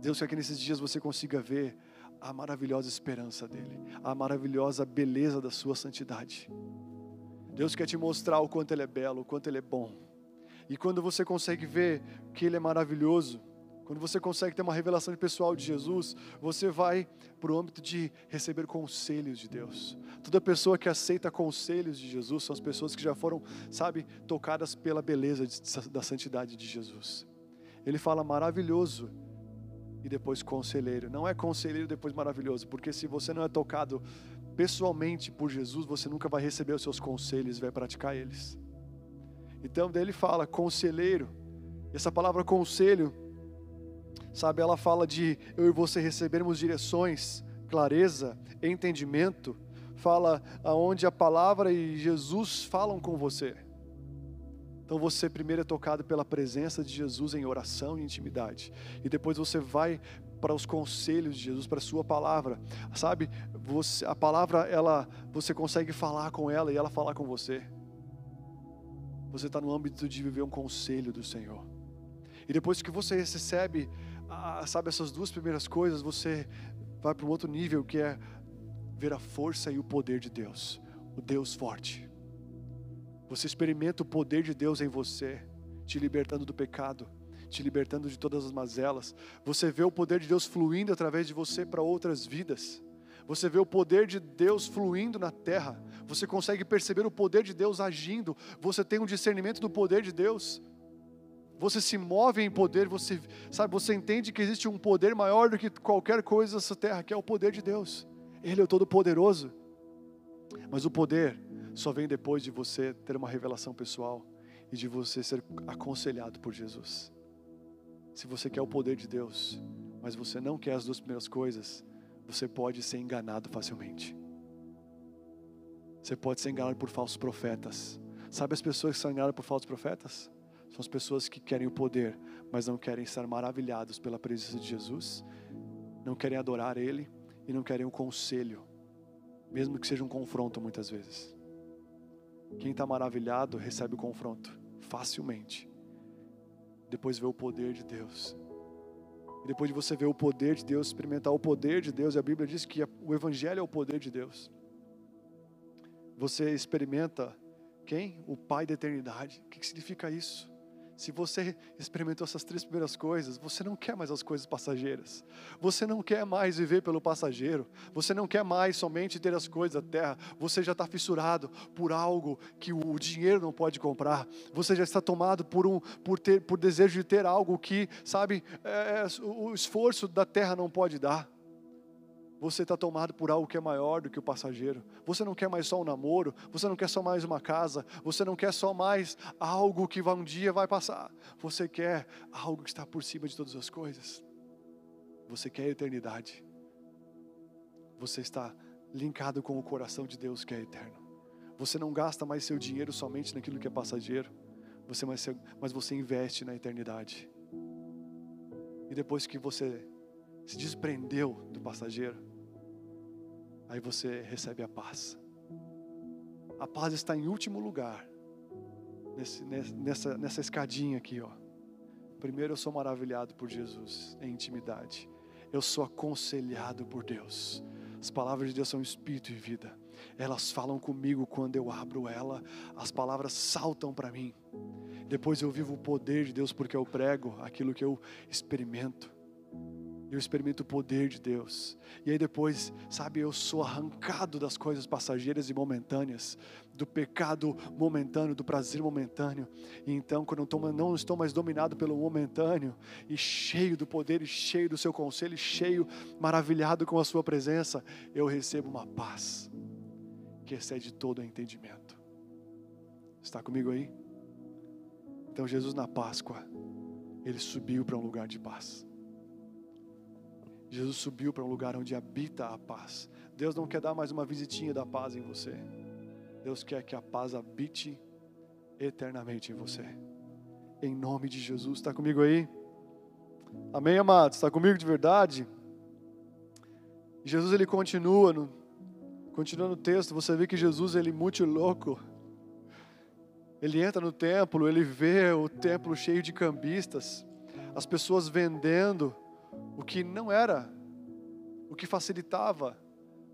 Deus quer que nesses dias você consiga ver a maravilhosa esperança dele, a maravilhosa beleza da sua santidade. Deus quer te mostrar o quanto ele é belo, o quanto ele é bom. E quando você consegue ver que ele é maravilhoso, quando você consegue ter uma revelação pessoal de Jesus, você vai para o âmbito de receber conselhos de Deus. Toda pessoa que aceita conselhos de Jesus são as pessoas que já foram, sabe, tocadas pela beleza da santidade de Jesus. Ele fala maravilhoso e depois conselheiro. Não é conselheiro depois maravilhoso, porque se você não é tocado pessoalmente por Jesus, você nunca vai receber os seus conselhos vai praticar eles. Então, daí ele fala conselheiro. Essa palavra conselho, sabe, ela fala de eu e você recebermos direções, clareza, entendimento. Fala aonde a palavra e Jesus falam com você. Então você primeiro é tocado pela presença de Jesus em oração e intimidade. E depois você vai para os conselhos de Jesus, para a sua palavra. Sabe? Você, a palavra ela você consegue falar com ela e ela falar com você. Você está no âmbito de viver um conselho do Senhor. E depois que você recebe, sabe, essas duas primeiras coisas, você vai para um outro nível que é ver a força e o poder de Deus, o Deus forte. Você experimenta o poder de Deus em você, te libertando do pecado, te libertando de todas as mazelas. Você vê o poder de Deus fluindo através de você para outras vidas. Você vê o poder de Deus fluindo na terra. Você consegue perceber o poder de Deus agindo. Você tem um discernimento do poder de Deus. Você se move em poder, você sabe, você entende que existe um poder maior do que qualquer coisa nessa terra, que é o poder de Deus. Ele é o todo poderoso. Mas o poder só vem depois de você ter uma revelação pessoal e de você ser aconselhado por Jesus. Se você quer o poder de Deus, mas você não quer as duas primeiras coisas, você pode ser enganado facilmente. Você pode ser enganado por falsos profetas. Sabe as pessoas que são enganadas por falsos profetas? São as pessoas que querem o poder, mas não querem estar maravilhados pela presença de Jesus, não querem adorar Ele e não querem o um conselho, mesmo que seja um confronto muitas vezes. Quem está maravilhado recebe o confronto facilmente. Depois vê o poder de Deus. E depois de você ver o poder de Deus, experimentar o poder de Deus, e a Bíblia diz que o Evangelho é o poder de Deus. Você experimenta quem? O Pai da eternidade. O que significa isso? Se você experimentou essas três primeiras coisas, você não quer mais as coisas passageiras. Você não quer mais viver pelo passageiro. Você não quer mais somente ter as coisas da terra. Você já está fissurado por algo que o dinheiro não pode comprar. Você já está tomado por um, por ter, por desejo de ter algo que, sabe, é, o esforço da terra não pode dar. Você está tomado por algo que é maior do que o passageiro. Você não quer mais só um namoro, você não quer só mais uma casa, você não quer só mais algo que um dia vai passar. Você quer algo que está por cima de todas as coisas. Você quer a eternidade. Você está linkado com o coração de Deus que é eterno. Você não gasta mais seu dinheiro somente naquilo que é passageiro, você mas você investe na eternidade. E depois que você se desprendeu do passageiro, aí você recebe a paz. A paz está em último lugar, nesse, nessa, nessa escadinha aqui, ó. Primeiro eu sou maravilhado por Jesus em intimidade. Eu sou aconselhado por Deus. As palavras de Deus são espírito e vida. Elas falam comigo quando eu abro ela. As palavras saltam para mim. Depois eu vivo o poder de Deus porque eu prego aquilo que eu experimento. Eu experimento o poder de Deus. E aí depois, sabe, eu sou arrancado das coisas passageiras e momentâneas, do pecado momentâneo, do prazer momentâneo. E então, quando eu não estou mais dominado pelo momentâneo, e cheio do poder, e cheio do seu conselho, e cheio, maravilhado com a sua presença, eu recebo uma paz que excede todo o entendimento. Está comigo aí? Então, Jesus na Páscoa, ele subiu para um lugar de paz. Jesus subiu para um lugar onde habita a paz. Deus não quer dar mais uma visitinha da paz em você. Deus quer que a paz habite eternamente em você. Em nome de Jesus. Está comigo aí? Amém, amados? Está comigo de verdade? Jesus ele continua no, continua no texto. Você vê que Jesus ele é muito louco. Ele entra no templo, ele vê o templo cheio de cambistas, as pessoas vendendo o que não era, o que facilitava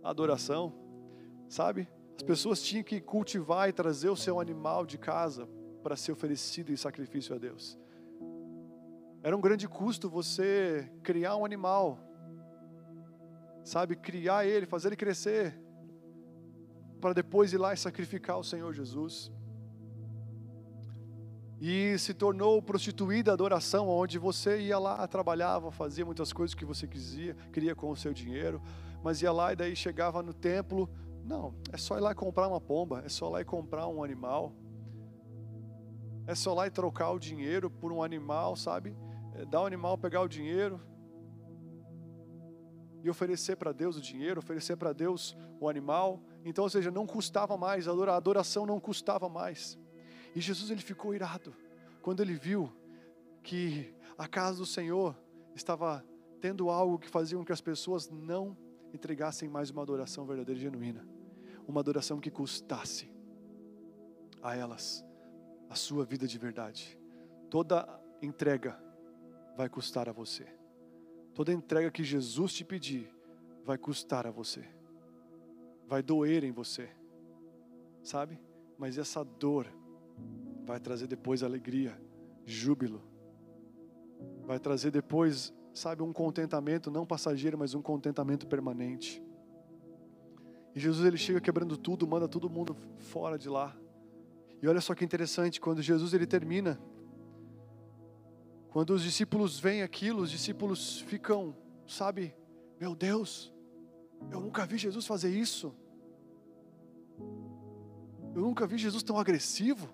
a adoração, sabe? As pessoas tinham que cultivar e trazer o seu animal de casa para ser oferecido em sacrifício a Deus. Era um grande custo você criar um animal, sabe? Criar ele, fazer ele crescer, para depois ir lá e sacrificar o Senhor Jesus e se tornou prostituída a adoração, onde você ia lá, trabalhava, fazia muitas coisas que você quisia, queria com o seu dinheiro, mas ia lá e daí chegava no templo, não, é só ir lá comprar uma pomba, é só ir lá e comprar um animal, é só ir lá e trocar o dinheiro por um animal, sabe? É, dar o animal, pegar o dinheiro e oferecer para Deus o dinheiro, oferecer para Deus o animal. Então, ou seja, não custava mais, a adoração não custava mais. E Jesus ele ficou irado quando ele viu que a casa do Senhor estava tendo algo que fazia com que as pessoas não entregassem mais uma adoração verdadeira e genuína, uma adoração que custasse a elas a sua vida de verdade. Toda entrega vai custar a você. Toda entrega que Jesus te pedir vai custar a você. Vai doer em você. Sabe? Mas essa dor vai trazer depois alegria, júbilo. Vai trazer depois, sabe, um contentamento não passageiro, mas um contentamento permanente. E Jesus ele chega quebrando tudo, manda todo mundo fora de lá. E olha só que interessante, quando Jesus ele termina, quando os discípulos veem aquilo, os discípulos ficam, sabe, meu Deus, eu nunca vi Jesus fazer isso. Eu nunca vi Jesus tão agressivo.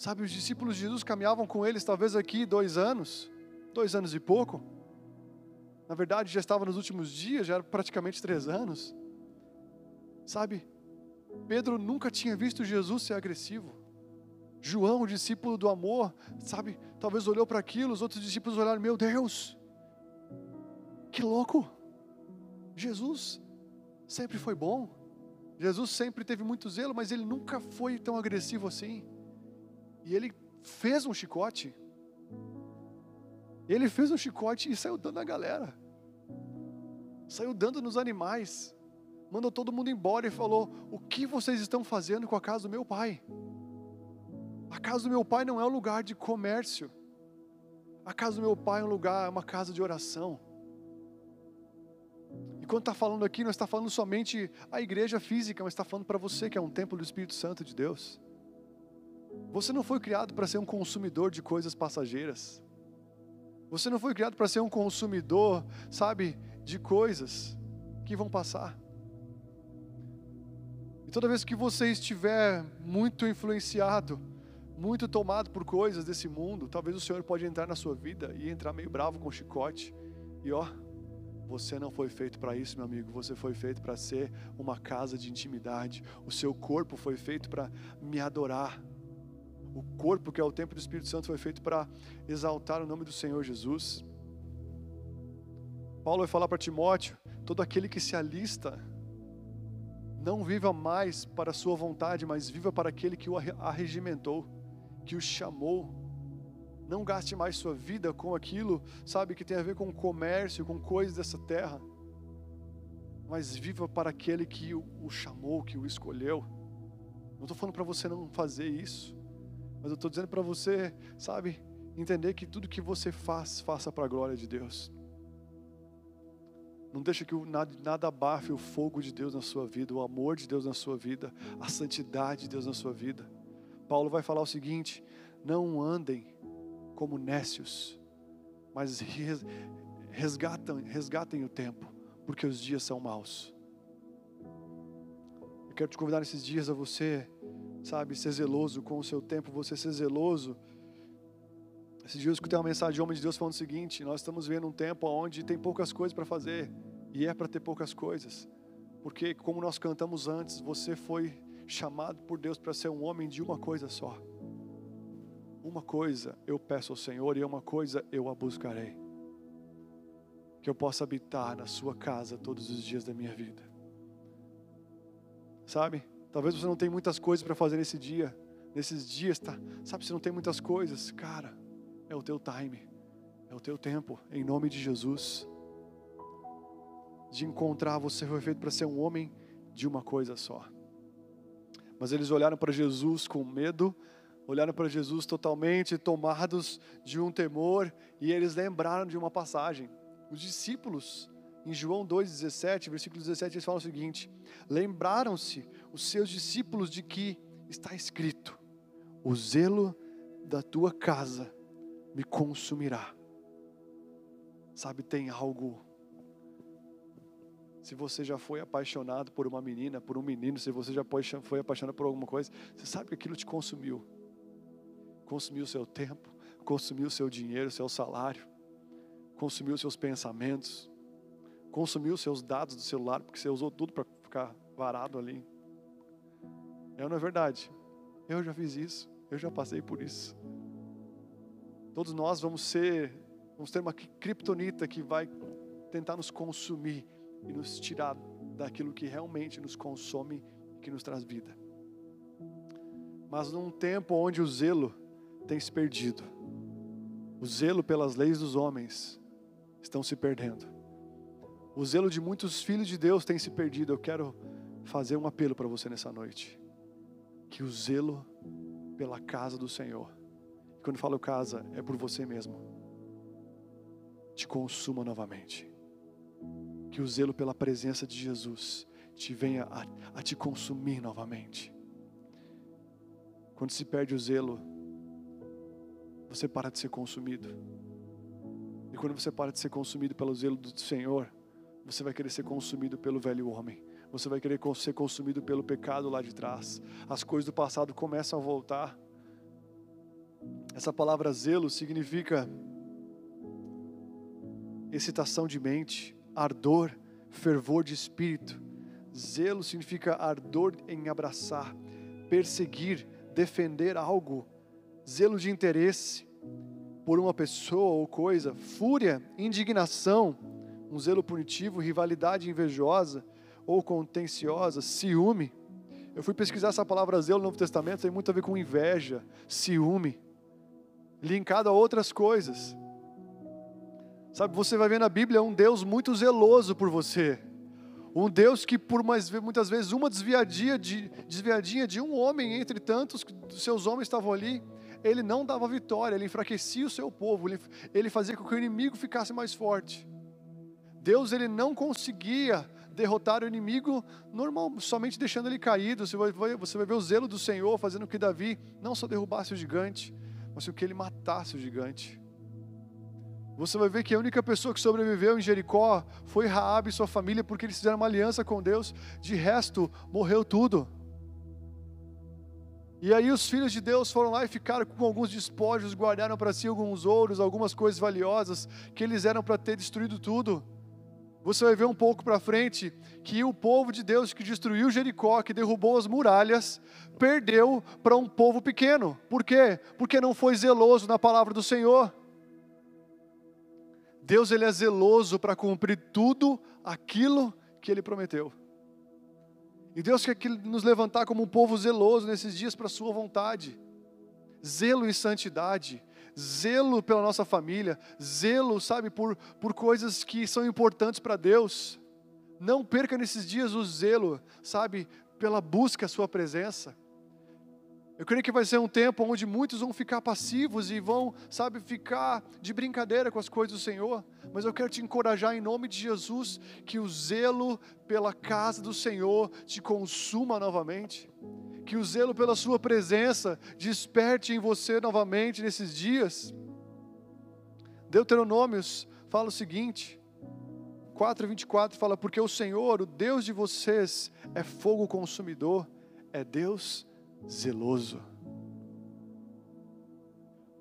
Sabe, os discípulos de Jesus caminhavam com eles, talvez aqui dois anos, dois anos e pouco. Na verdade, já estava nos últimos dias, já era praticamente três anos. Sabe, Pedro nunca tinha visto Jesus ser agressivo. João, o discípulo do amor, sabe, talvez olhou para aquilo, os outros discípulos olharam: Meu Deus, que louco! Jesus sempre foi bom, Jesus sempre teve muito zelo, mas ele nunca foi tão agressivo assim. E ele fez um chicote. Ele fez um chicote e saiu dando na galera. Saiu dando nos animais. Mandou todo mundo embora e falou: O que vocês estão fazendo com a casa do meu pai? A casa do meu pai não é um lugar de comércio. A casa do meu pai é um lugar, é uma casa de oração. E quando está falando aqui, não está falando somente a igreja física, mas está falando para você que é um templo do Espírito Santo de Deus. Você não foi criado para ser um consumidor de coisas passageiras. Você não foi criado para ser um consumidor, sabe, de coisas que vão passar. E toda vez que você estiver muito influenciado, muito tomado por coisas desse mundo, talvez o Senhor pode entrar na sua vida e entrar meio bravo com chicote. E ó, você não foi feito para isso, meu amigo. Você foi feito para ser uma casa de intimidade. O seu corpo foi feito para me adorar. O corpo, que é o templo do Espírito Santo, foi feito para exaltar o nome do Senhor Jesus. Paulo vai falar para Timóteo: todo aquele que se alista, não viva mais para a sua vontade, mas viva para aquele que o arregimentou, que o chamou. Não gaste mais sua vida com aquilo, sabe, que tem a ver com comércio, com coisas dessa terra, mas viva para aquele que o chamou, que o escolheu. Não estou falando para você não fazer isso, mas eu estou dizendo para você, sabe, entender que tudo que você faz, faça para a glória de Deus. Não deixa que nada, nada abafe o fogo de Deus na sua vida, o amor de Deus na sua vida, a santidade de Deus na sua vida. Paulo vai falar o seguinte: não andem como nécios, mas resgatem, resgatem o tempo, porque os dias são maus. Eu quero te convidar nesses dias a você, sabe, ser zeloso com o seu tempo, você ser zeloso. Esses dias eu escutei uma mensagem de homem de Deus falando o seguinte: nós estamos vendo um tempo onde tem poucas coisas para fazer, e é para ter poucas coisas, porque, como nós cantamos antes, você foi chamado por Deus para ser um homem de uma coisa só. Uma coisa eu peço ao Senhor e uma coisa eu a buscarei. Que eu possa habitar na Sua casa todos os dias da minha vida. Sabe? Talvez você não tenha muitas coisas para fazer nesse dia, nesses dias, tá? Sabe, você não tem muitas coisas, cara. É o teu time, é o teu tempo, em nome de Jesus. De encontrar, você foi feito para ser um homem de uma coisa só. Mas eles olharam para Jesus com medo, olharam para Jesus totalmente tomados de um temor, e eles lembraram de uma passagem. Os discípulos, em João 2,17, versículo 17, eles falam o seguinte: Lembraram-se os seus discípulos de que está escrito: O zelo da tua casa me consumirá. Sabe, tem algo. Se você já foi apaixonado por uma menina, por um menino, se você já foi apaixonado por alguma coisa, você sabe que aquilo te consumiu consumiu o seu tempo, consumiu o seu dinheiro, o seu salário, consumiu os seus pensamentos, consumiu os seus dados do celular, porque você usou tudo para ficar varado ali. É não é verdade? Eu já fiz isso, eu já passei por isso. Todos nós vamos ser, vamos ter uma criptonita que vai tentar nos consumir e nos tirar daquilo que realmente nos consome e que nos traz vida. Mas num tempo onde o zelo tem se perdido. O zelo pelas leis dos homens estão se perdendo. O zelo de muitos filhos de Deus tem se perdido. Eu quero fazer um apelo para você nessa noite. Que o zelo pela casa do Senhor, quando falo casa, é por você mesmo, te consuma novamente. Que o zelo pela presença de Jesus te venha a, a te consumir novamente. Quando se perde o zelo, você para de ser consumido. E quando você para de ser consumido pelo zelo do Senhor, você vai querer ser consumido pelo velho homem. Você vai querer ser consumido pelo pecado lá de trás. As coisas do passado começam a voltar. Essa palavra zelo significa excitação de mente, ardor, fervor de espírito. Zelo significa ardor em abraçar, perseguir, defender algo zelo de interesse por uma pessoa ou coisa, fúria, indignação, um zelo punitivo, rivalidade invejosa ou contenciosa, ciúme. Eu fui pesquisar essa palavra zelo no Novo Testamento, tem muito a ver com inveja, ciúme, linkado a outras coisas. Sabe, você vai ver na Bíblia um Deus muito zeloso por você. Um Deus que por mais, muitas vezes uma desviadinha de, desviadinha de um homem entre tantos, seus homens estavam ali, ele não dava vitória, ele enfraquecia o seu povo, ele, ele fazia com que o inimigo ficasse mais forte. Deus ele não conseguia derrotar o inimigo normal, somente deixando ele caído. Você vai, você vai ver o zelo do Senhor fazendo que Davi não só derrubasse o gigante, mas que ele matasse o gigante. Você vai ver que a única pessoa que sobreviveu em Jericó foi Raabe e sua família, porque eles fizeram uma aliança com Deus. De resto, morreu tudo. E aí os filhos de Deus foram lá e ficaram com alguns despojos, guardaram para si alguns ouros, algumas coisas valiosas que eles eram para ter destruído tudo. Você vai ver um pouco para frente que o povo de Deus que destruiu Jericó, que derrubou as muralhas, perdeu para um povo pequeno. Por quê? Porque não foi zeloso na palavra do Senhor. Deus ele é zeloso para cumprir tudo aquilo que ele prometeu. E Deus quer nos levantar como um povo zeloso nesses dias para a Sua vontade. Zelo em santidade, zelo pela nossa família, zelo, sabe, por, por coisas que são importantes para Deus. Não perca nesses dias o zelo, sabe, pela busca à Sua presença. Eu creio que vai ser um tempo onde muitos vão ficar passivos e vão, sabe, ficar de brincadeira com as coisas do Senhor. Mas eu quero te encorajar em nome de Jesus que o zelo pela casa do Senhor te consuma novamente. Que o zelo pela Sua presença desperte em você novamente nesses dias. Deuteronômios fala o seguinte: 4:24 fala: Porque o Senhor, o Deus de vocês, é fogo consumidor, é Deus zeloso.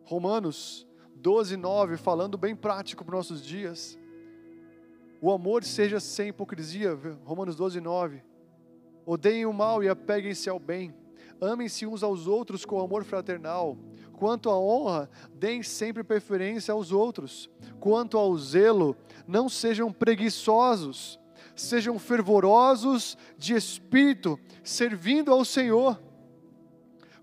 Romanos 12, 9, falando bem prático para os nossos dias. O amor seja sem hipocrisia, Romanos 12, 9. Odeiem o mal e apeguem-se ao bem. Amem-se uns aos outros com amor fraternal. Quanto à honra, deem sempre preferência aos outros. Quanto ao zelo, não sejam preguiçosos, sejam fervorosos de espírito, servindo ao Senhor.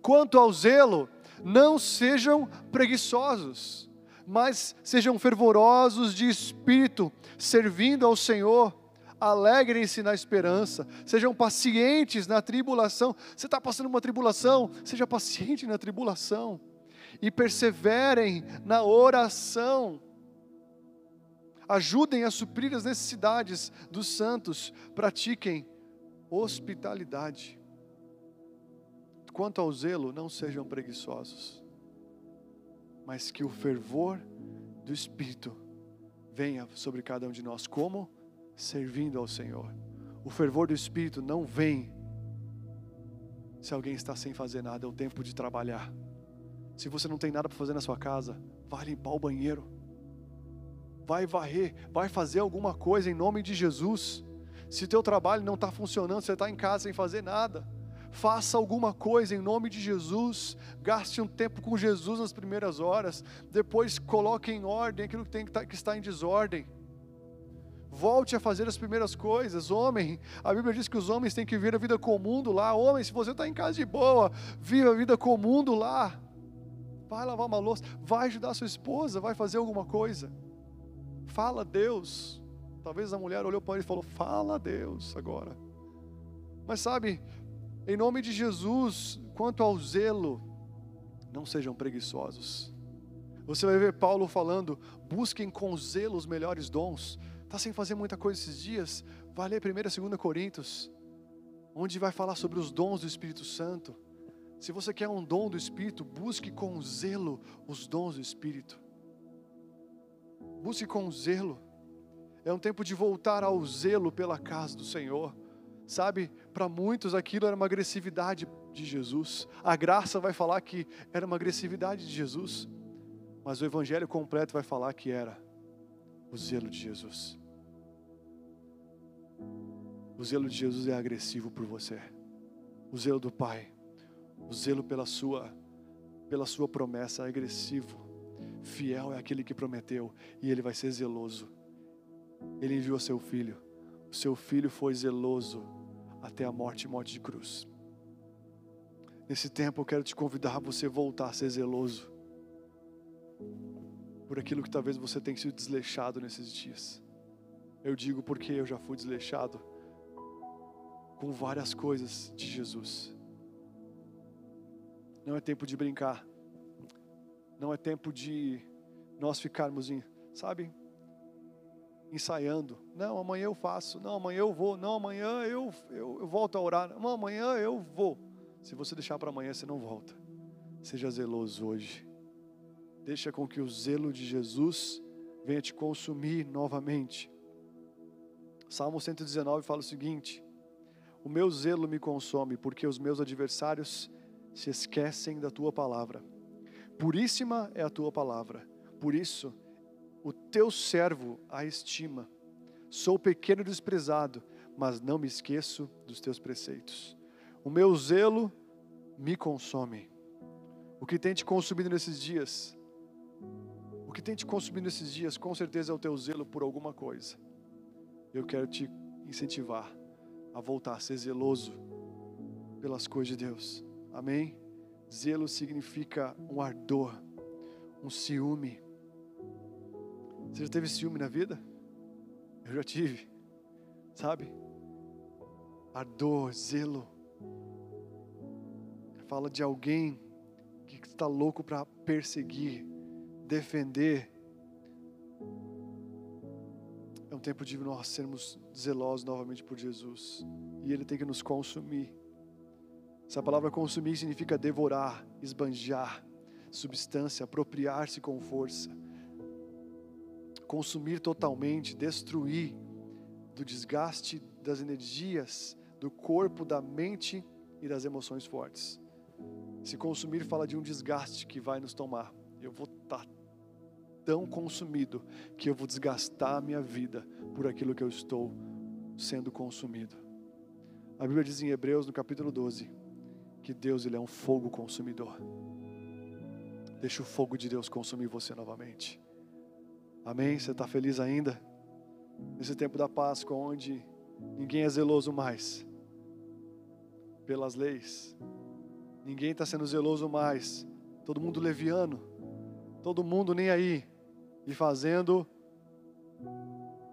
Quanto ao zelo, não sejam preguiçosos, mas sejam fervorosos de espírito, servindo ao Senhor. Alegrem-se na esperança, sejam pacientes na tribulação. Você está passando uma tribulação, seja paciente na tribulação e perseverem na oração. Ajudem a suprir as necessidades dos santos, pratiquem hospitalidade. Quanto ao zelo, não sejam preguiçosos, mas que o fervor do Espírito venha sobre cada um de nós, como servindo ao Senhor. O fervor do Espírito não vem se alguém está sem fazer nada, é o tempo de trabalhar. Se você não tem nada para fazer na sua casa, vai limpar o banheiro, vai varrer, vai fazer alguma coisa em nome de Jesus. Se teu trabalho não está funcionando, você está em casa sem fazer nada, faça alguma coisa em nome de Jesus, gaste um tempo com Jesus nas primeiras horas, depois coloque em ordem aquilo que, tem que, tá, que está em desordem. Volte a fazer as primeiras coisas, homem. A Bíblia diz que os homens têm que viver a vida comum do lá. Homem, se você está em casa de boa, viva a vida comum do lá. Vai lavar uma louça, vai ajudar sua esposa, vai fazer alguma coisa. Fala a Deus. Talvez a mulher olhou para ele e falou: Fala a Deus agora. Mas sabe, em nome de Jesus, quanto ao zelo, não sejam preguiçosos. Você vai ver Paulo falando: busquem com zelo os melhores dons. Está sem fazer muita coisa esses dias? Vai ler 1 e 2 Coríntios, onde vai falar sobre os dons do Espírito Santo. Se você quer um dom do Espírito, busque com zelo os dons do Espírito. Busque com zelo. É um tempo de voltar ao zelo pela casa do Senhor. Sabe, para muitos aquilo era uma agressividade de Jesus. A graça vai falar que era uma agressividade de Jesus. Mas o Evangelho completo vai falar que era o zelo de Jesus. O zelo de Jesus é agressivo por você. O zelo do Pai, o zelo pela sua pela sua promessa é agressivo. Fiel é aquele que prometeu e ele vai ser zeloso. Ele enviou seu filho. O seu filho foi zeloso até a morte e morte de cruz. Nesse tempo eu quero te convidar a você voltar a ser zeloso por aquilo que talvez você tenha sido desleixado nesses dias. Eu digo porque eu já fui desleixado com várias coisas de Jesus. Não é tempo de brincar. Não é tempo de nós ficarmos, em, sabe, ensaiando. Não, amanhã eu faço. Não, amanhã eu vou. Não, amanhã eu, eu, eu volto a orar. Não, amanhã eu vou. Se você deixar para amanhã, você não volta. Seja zeloso hoje. Deixa com que o zelo de Jesus venha te consumir novamente. Salmo 119 fala o seguinte: O meu zelo me consome, porque os meus adversários se esquecem da tua palavra. Puríssima é a tua palavra, por isso o teu servo a estima. Sou pequeno e desprezado, mas não me esqueço dos teus preceitos. O meu zelo me consome. O que tem te consumido nesses dias? que tem te consumido nesses dias, com certeza é o teu zelo por alguma coisa. Eu quero te incentivar a voltar a ser zeloso pelas coisas de Deus. Amém? Zelo significa um ardor, um ciúme. Você já teve ciúme na vida? Eu já tive, sabe? Ardor, zelo. fala de alguém que está louco para perseguir, defender. É um tempo de nós sermos zelosos novamente por Jesus. E Ele tem que nos consumir. Essa palavra consumir significa devorar, esbanjar, substância, apropriar-se com força. Consumir totalmente, destruir do desgaste das energias do corpo, da mente e das emoções fortes. Se consumir fala de um desgaste que vai nos tomar. Eu vou estar tá tão consumido que eu vou desgastar a minha vida por aquilo que eu estou sendo consumido. A Bíblia diz em Hebreus, no capítulo 12, que Deus ele é um fogo consumidor. Deixa o fogo de Deus consumir você novamente. Amém? Você está feliz ainda? Nesse tempo da Páscoa, onde ninguém é zeloso mais pelas leis, ninguém está sendo zeloso mais, todo mundo leviano, todo mundo nem aí, e fazendo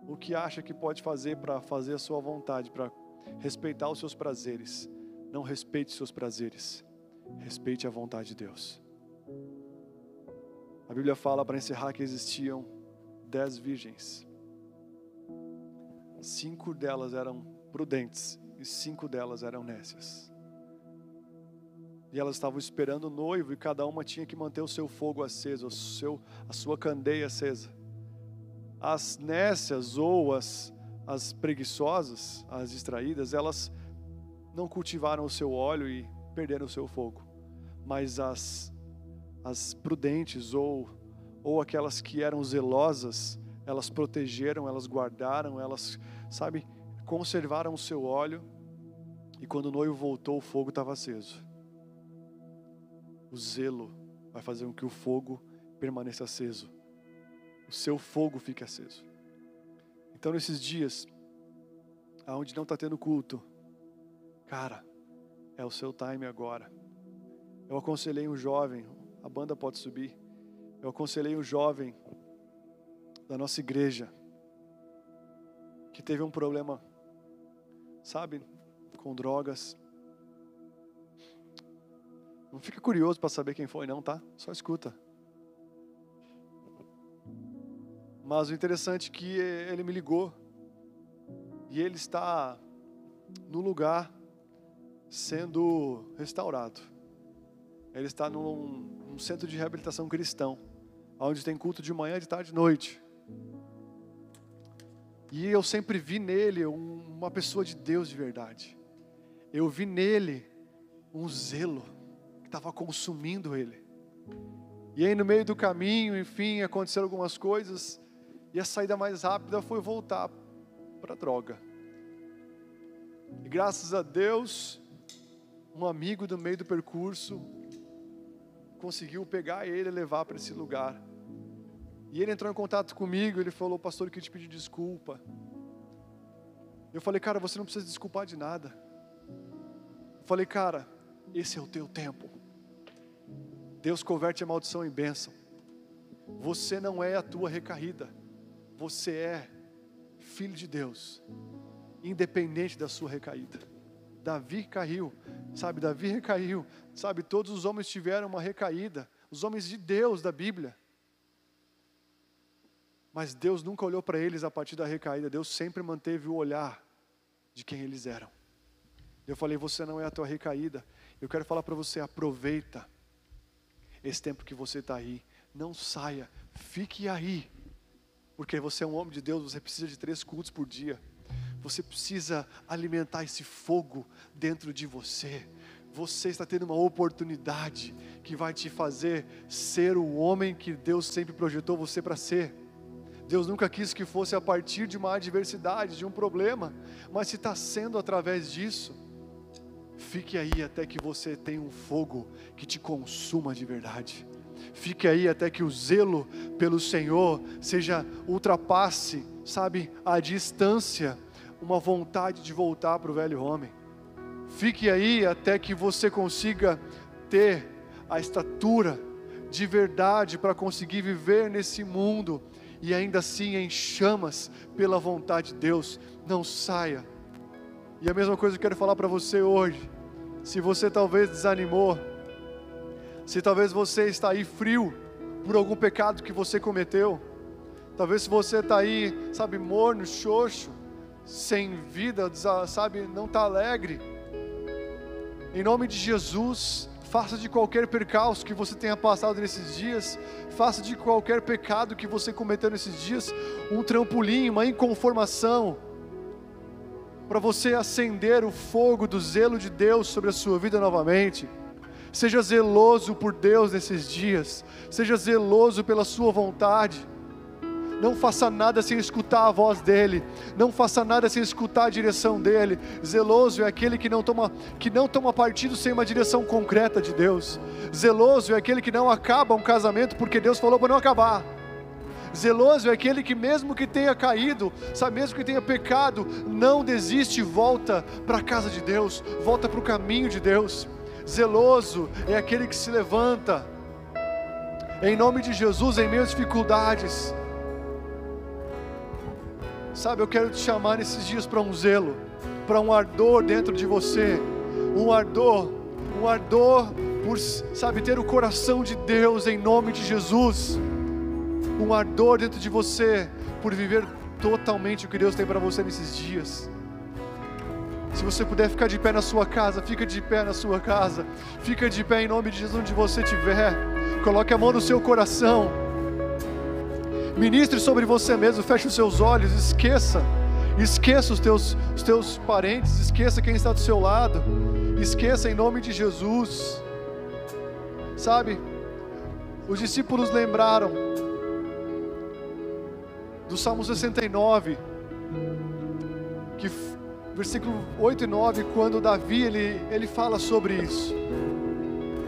o que acha que pode fazer para fazer a sua vontade, para respeitar os seus prazeres. Não respeite os seus prazeres, respeite a vontade de Deus. A Bíblia fala para encerrar que existiam dez virgens. Cinco delas eram prudentes e cinco delas eram nécias. E elas estavam esperando o noivo e cada uma tinha que manter o seu fogo aceso, o seu, a sua candeia acesa. As nécias ou as, as preguiçosas, as distraídas, elas não cultivaram o seu óleo e perderam o seu fogo. Mas as, as prudentes ou, ou aquelas que eram zelosas, elas protegeram, elas guardaram, elas, sabe, conservaram o seu óleo. E quando o noivo voltou, o fogo estava aceso. O zelo vai fazer com que o fogo permaneça aceso. O seu fogo fique aceso. Então, nesses dias, aonde não está tendo culto, cara, é o seu time agora. Eu aconselhei um jovem, a banda pode subir. Eu aconselhei um jovem da nossa igreja que teve um problema, sabe, com drogas. Não fica curioso para saber quem foi, não, tá? Só escuta. Mas o interessante é que ele me ligou e ele está no lugar sendo restaurado. Ele está num, num centro de reabilitação cristão, onde tem culto de manhã, de tarde e de noite. E eu sempre vi nele uma pessoa de Deus de verdade. Eu vi nele um zelo que estava consumindo ele. E aí no meio do caminho, enfim, aconteceram algumas coisas. E a saída mais rápida foi voltar para a droga. E graças a Deus, um amigo do meio do percurso conseguiu pegar ele e levar para esse lugar. E ele entrou em contato comigo, ele falou, pastor, eu queria te pedir desculpa. Eu falei, cara, você não precisa desculpar de nada. Eu falei, cara, esse é o teu tempo. Deus converte a maldição em bênção. Você não é a tua recaída. Você é filho de Deus, independente da sua recaída. Davi caiu, sabe? Davi recaiu, sabe? Todos os homens tiveram uma recaída, os homens de Deus da Bíblia. Mas Deus nunca olhou para eles a partir da recaída, Deus sempre manteve o olhar de quem eles eram. Eu falei, você não é a tua recaída. Eu quero falar para você, aproveita esse tempo que você está aí. Não saia, fique aí. Porque você é um homem de Deus, você precisa de três cultos por dia. Você precisa alimentar esse fogo dentro de você. Você está tendo uma oportunidade que vai te fazer ser o homem que Deus sempre projetou você para ser. Deus nunca quis que fosse a partir de uma adversidade, de um problema, mas se está sendo através disso, fique aí até que você tenha um fogo que te consuma de verdade. Fique aí até que o zelo pelo Senhor seja ultrapasse, sabe, a distância, uma vontade de voltar para o velho homem. Fique aí até que você consiga ter a estatura de verdade para conseguir viver nesse mundo e ainda assim em chamas pela vontade de Deus. Não saia. E a mesma coisa que eu quero falar para você hoje. Se você talvez desanimou, se talvez você está aí frio por algum pecado que você cometeu, talvez se você está aí, sabe, morno, xoxo, sem vida, sabe, não está alegre. Em nome de Jesus, faça de qualquer percalço que você tenha passado nesses dias, faça de qualquer pecado que você cometeu nesses dias um trampolim, uma inconformação para você acender o fogo do zelo de Deus sobre a sua vida novamente. Seja zeloso por Deus nesses dias, seja zeloso pela sua vontade. Não faça nada sem escutar a voz dele, não faça nada sem escutar a direção dele. Zeloso é aquele que não toma que não toma partido sem uma direção concreta de Deus. Zeloso é aquele que não acaba um casamento porque Deus falou para não acabar. Zeloso é aquele que, mesmo que tenha caído, sabe, mesmo que tenha pecado, não desiste e volta para a casa de Deus, volta para o caminho de Deus. Zeloso é aquele que se levanta, em nome de Jesus, em meio às dificuldades. Sabe, eu quero te chamar nesses dias para um zelo, para um ardor dentro de você, um ardor, um ardor por, sabe, ter o coração de Deus em nome de Jesus um ardor dentro de você por viver totalmente o que Deus tem para você nesses dias. Se você puder ficar de pé na sua casa, fica de pé na sua casa. Fica de pé em nome de Jesus onde você estiver. Coloque a mão no seu coração. Ministre sobre você mesmo, feche os seus olhos, esqueça. Esqueça os teus, os teus parentes, esqueça quem está do seu lado. Esqueça em nome de Jesus. Sabe? Os discípulos lembraram do Salmo 69, que versículo 8 e 9, quando Davi ele, ele fala sobre isso.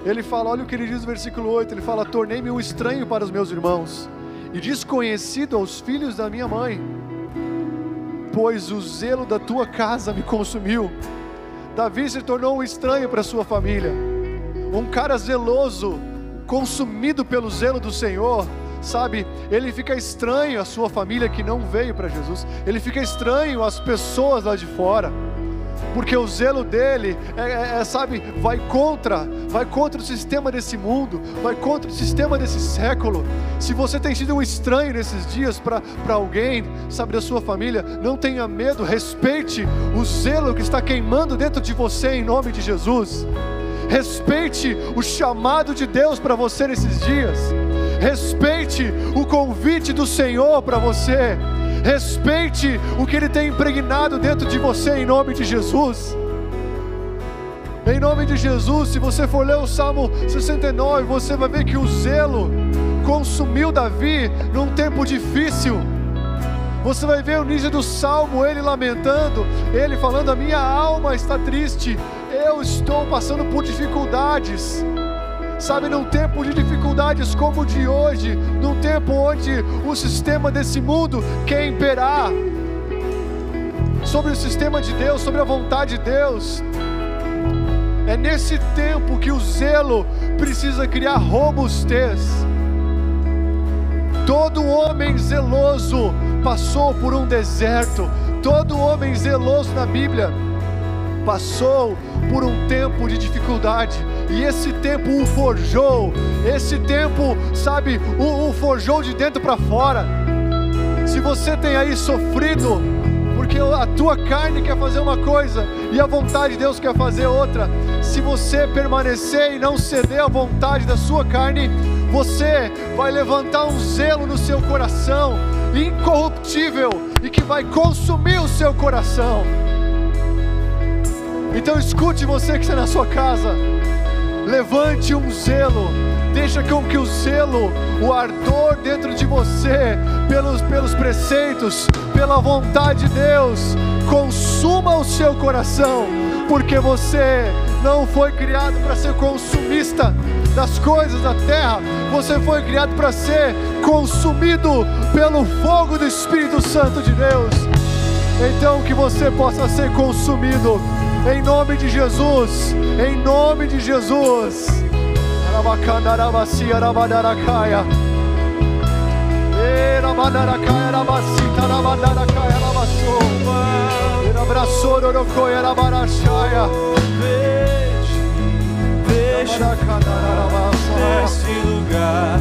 Ele fala, olha o que ele diz no versículo 8, ele fala: "Tornei-me um estranho para os meus irmãos e desconhecido aos filhos da minha mãe, pois o zelo da tua casa me consumiu." Davi se tornou um estranho para sua família. Um cara zeloso, consumido pelo zelo do Senhor, sabe? Ele fica estranho a sua família que não veio para Jesus, ele fica estranho às pessoas lá de fora, porque o zelo dele é, é, é, sabe, vai contra, vai contra o sistema desse mundo, vai contra o sistema desse século. Se você tem sido um estranho nesses dias para alguém, sabe, da sua família, não tenha medo, respeite o zelo que está queimando dentro de você em nome de Jesus. Respeite o chamado de Deus para você nesses dias. Respeite o convite do Senhor para você. Respeite o que Ele tem impregnado dentro de você, em nome de Jesus. Em nome de Jesus, se você for ler o Salmo 69, você vai ver que o zelo consumiu Davi num tempo difícil. Você vai ver o início do salmo, ele lamentando, ele falando: A minha alma está triste, eu estou passando por dificuldades. Sabe, num tempo de dificuldades como o de hoje, num tempo onde o sistema desse mundo quer imperar sobre o sistema de Deus, sobre a vontade de Deus. É nesse tempo que o zelo precisa criar robustez. Todo homem zeloso passou por um deserto. Todo homem zeloso na Bíblia passou por um tempo de dificuldade e esse tempo o forjou, esse tempo, sabe, o, o forjou de dentro para fora. Se você tem aí sofrido, porque a tua carne quer fazer uma coisa e a vontade de Deus quer fazer outra, se você permanecer e não ceder à vontade da sua carne, você vai levantar um zelo no seu coração, incorruptível e que vai consumir o seu coração. Então escute você que está na sua casa. Levante um zelo, deixa com que o zelo, o ardor dentro de você, pelos, pelos preceitos, pela vontade de Deus, consuma o seu coração, porque você não foi criado para ser consumista das coisas da terra, você foi criado para ser consumido pelo fogo do Espírito Santo de Deus. Então que você possa ser consumido em nome de Jesus, em nome de Jesus.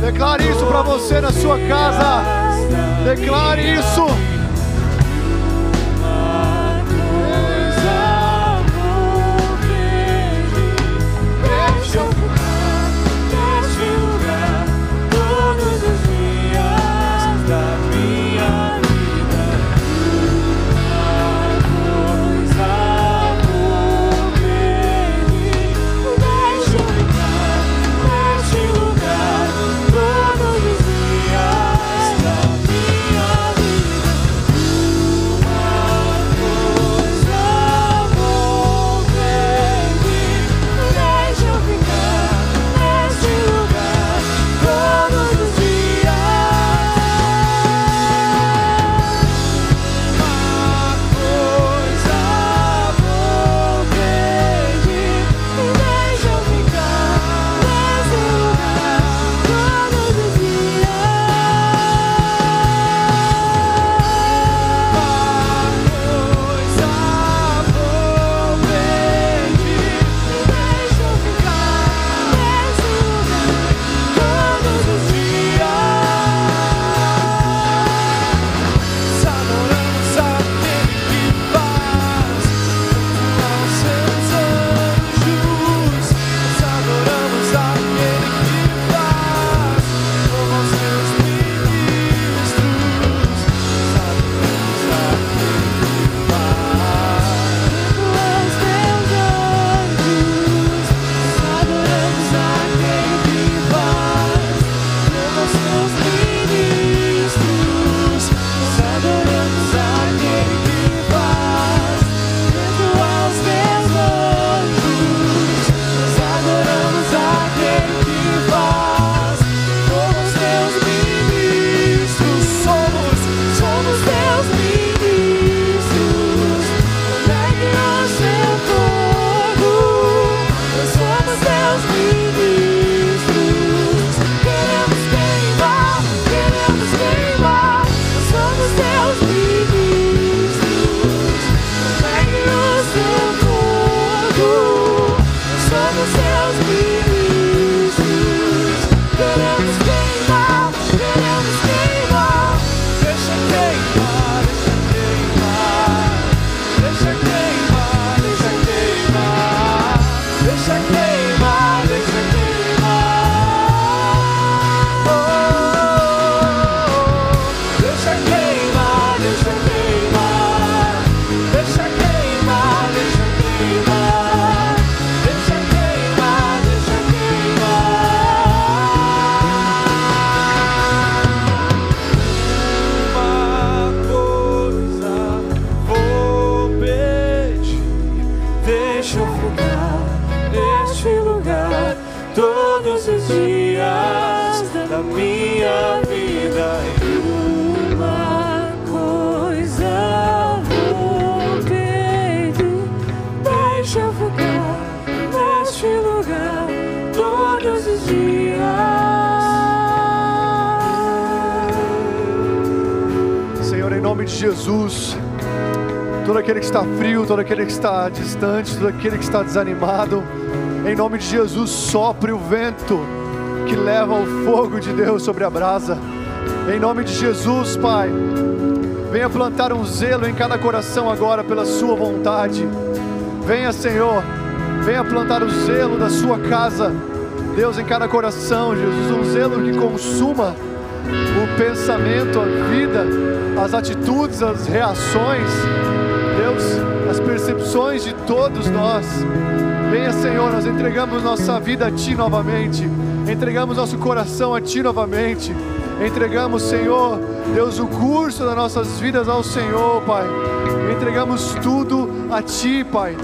Declare isso para você na sua casa. Declare isso. Neste lugar todos os dias da minha vida. Uma coisa vou pedir. Deixa eu ficar neste lugar todos os dias. Senhor, em nome de Jesus, todo aquele que está frio, todo aquele que está distante, todo aquele que está desanimado, em nome de Jesus, sopre o vento que leva o fogo de Deus sobre a brasa. Em nome de Jesus, Pai, venha plantar um zelo em cada coração agora pela Sua vontade. Venha, Senhor, venha plantar o zelo da Sua casa, Deus, em cada coração, Jesus, um zelo que consuma o pensamento, a vida, as atitudes, as reações, as percepções de todos nós. Venha, Senhor, nós entregamos nossa vida a Ti novamente, entregamos nosso coração a Ti novamente, entregamos, Senhor, Deus, o curso das nossas vidas ao Senhor, Pai. Entregamos tudo a Ti, Pai.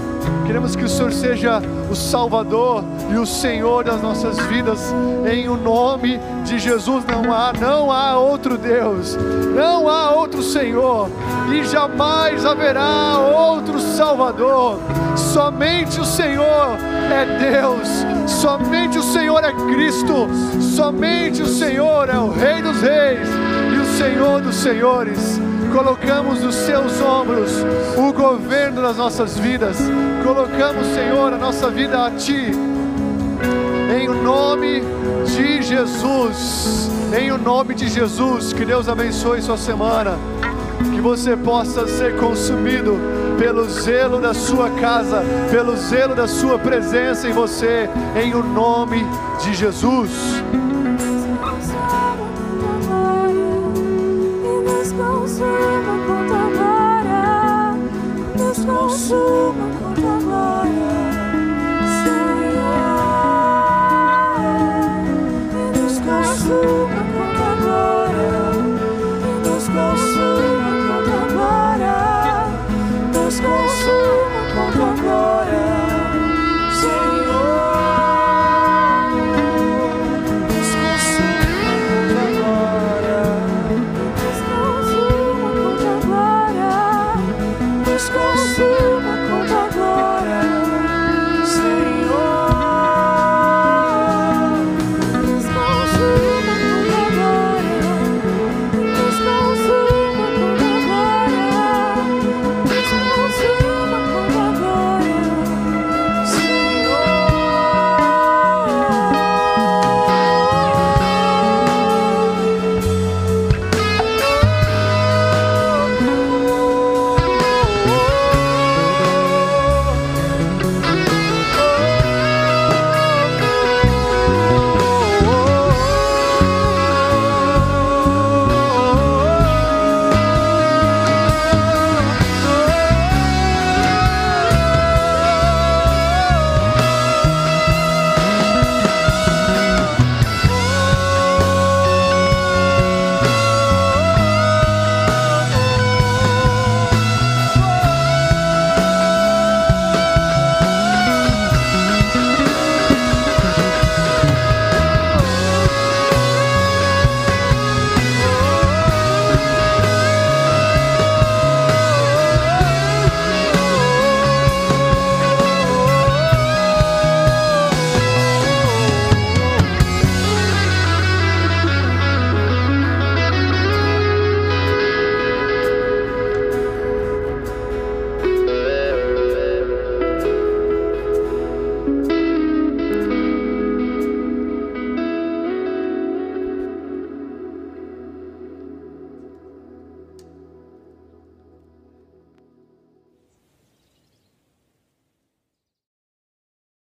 Queremos que o Senhor seja o Salvador e o Senhor das nossas vidas. Em o nome de Jesus não há, não há outro Deus, não há outro Senhor e jamais haverá outro Salvador. Somente o Senhor é Deus, somente o Senhor é Cristo, somente o Senhor é o Rei dos Reis e o Senhor dos Senhores. Colocamos nos seus ombros o governo das nossas vidas, colocamos, Senhor, a nossa vida a Ti. nome de Jesus. Em o nome de Jesus, que Deus abençoe sua semana. Que você possa ser consumido pelo zelo da sua casa, pelo zelo da sua presença em você, em o nome de Jesus. その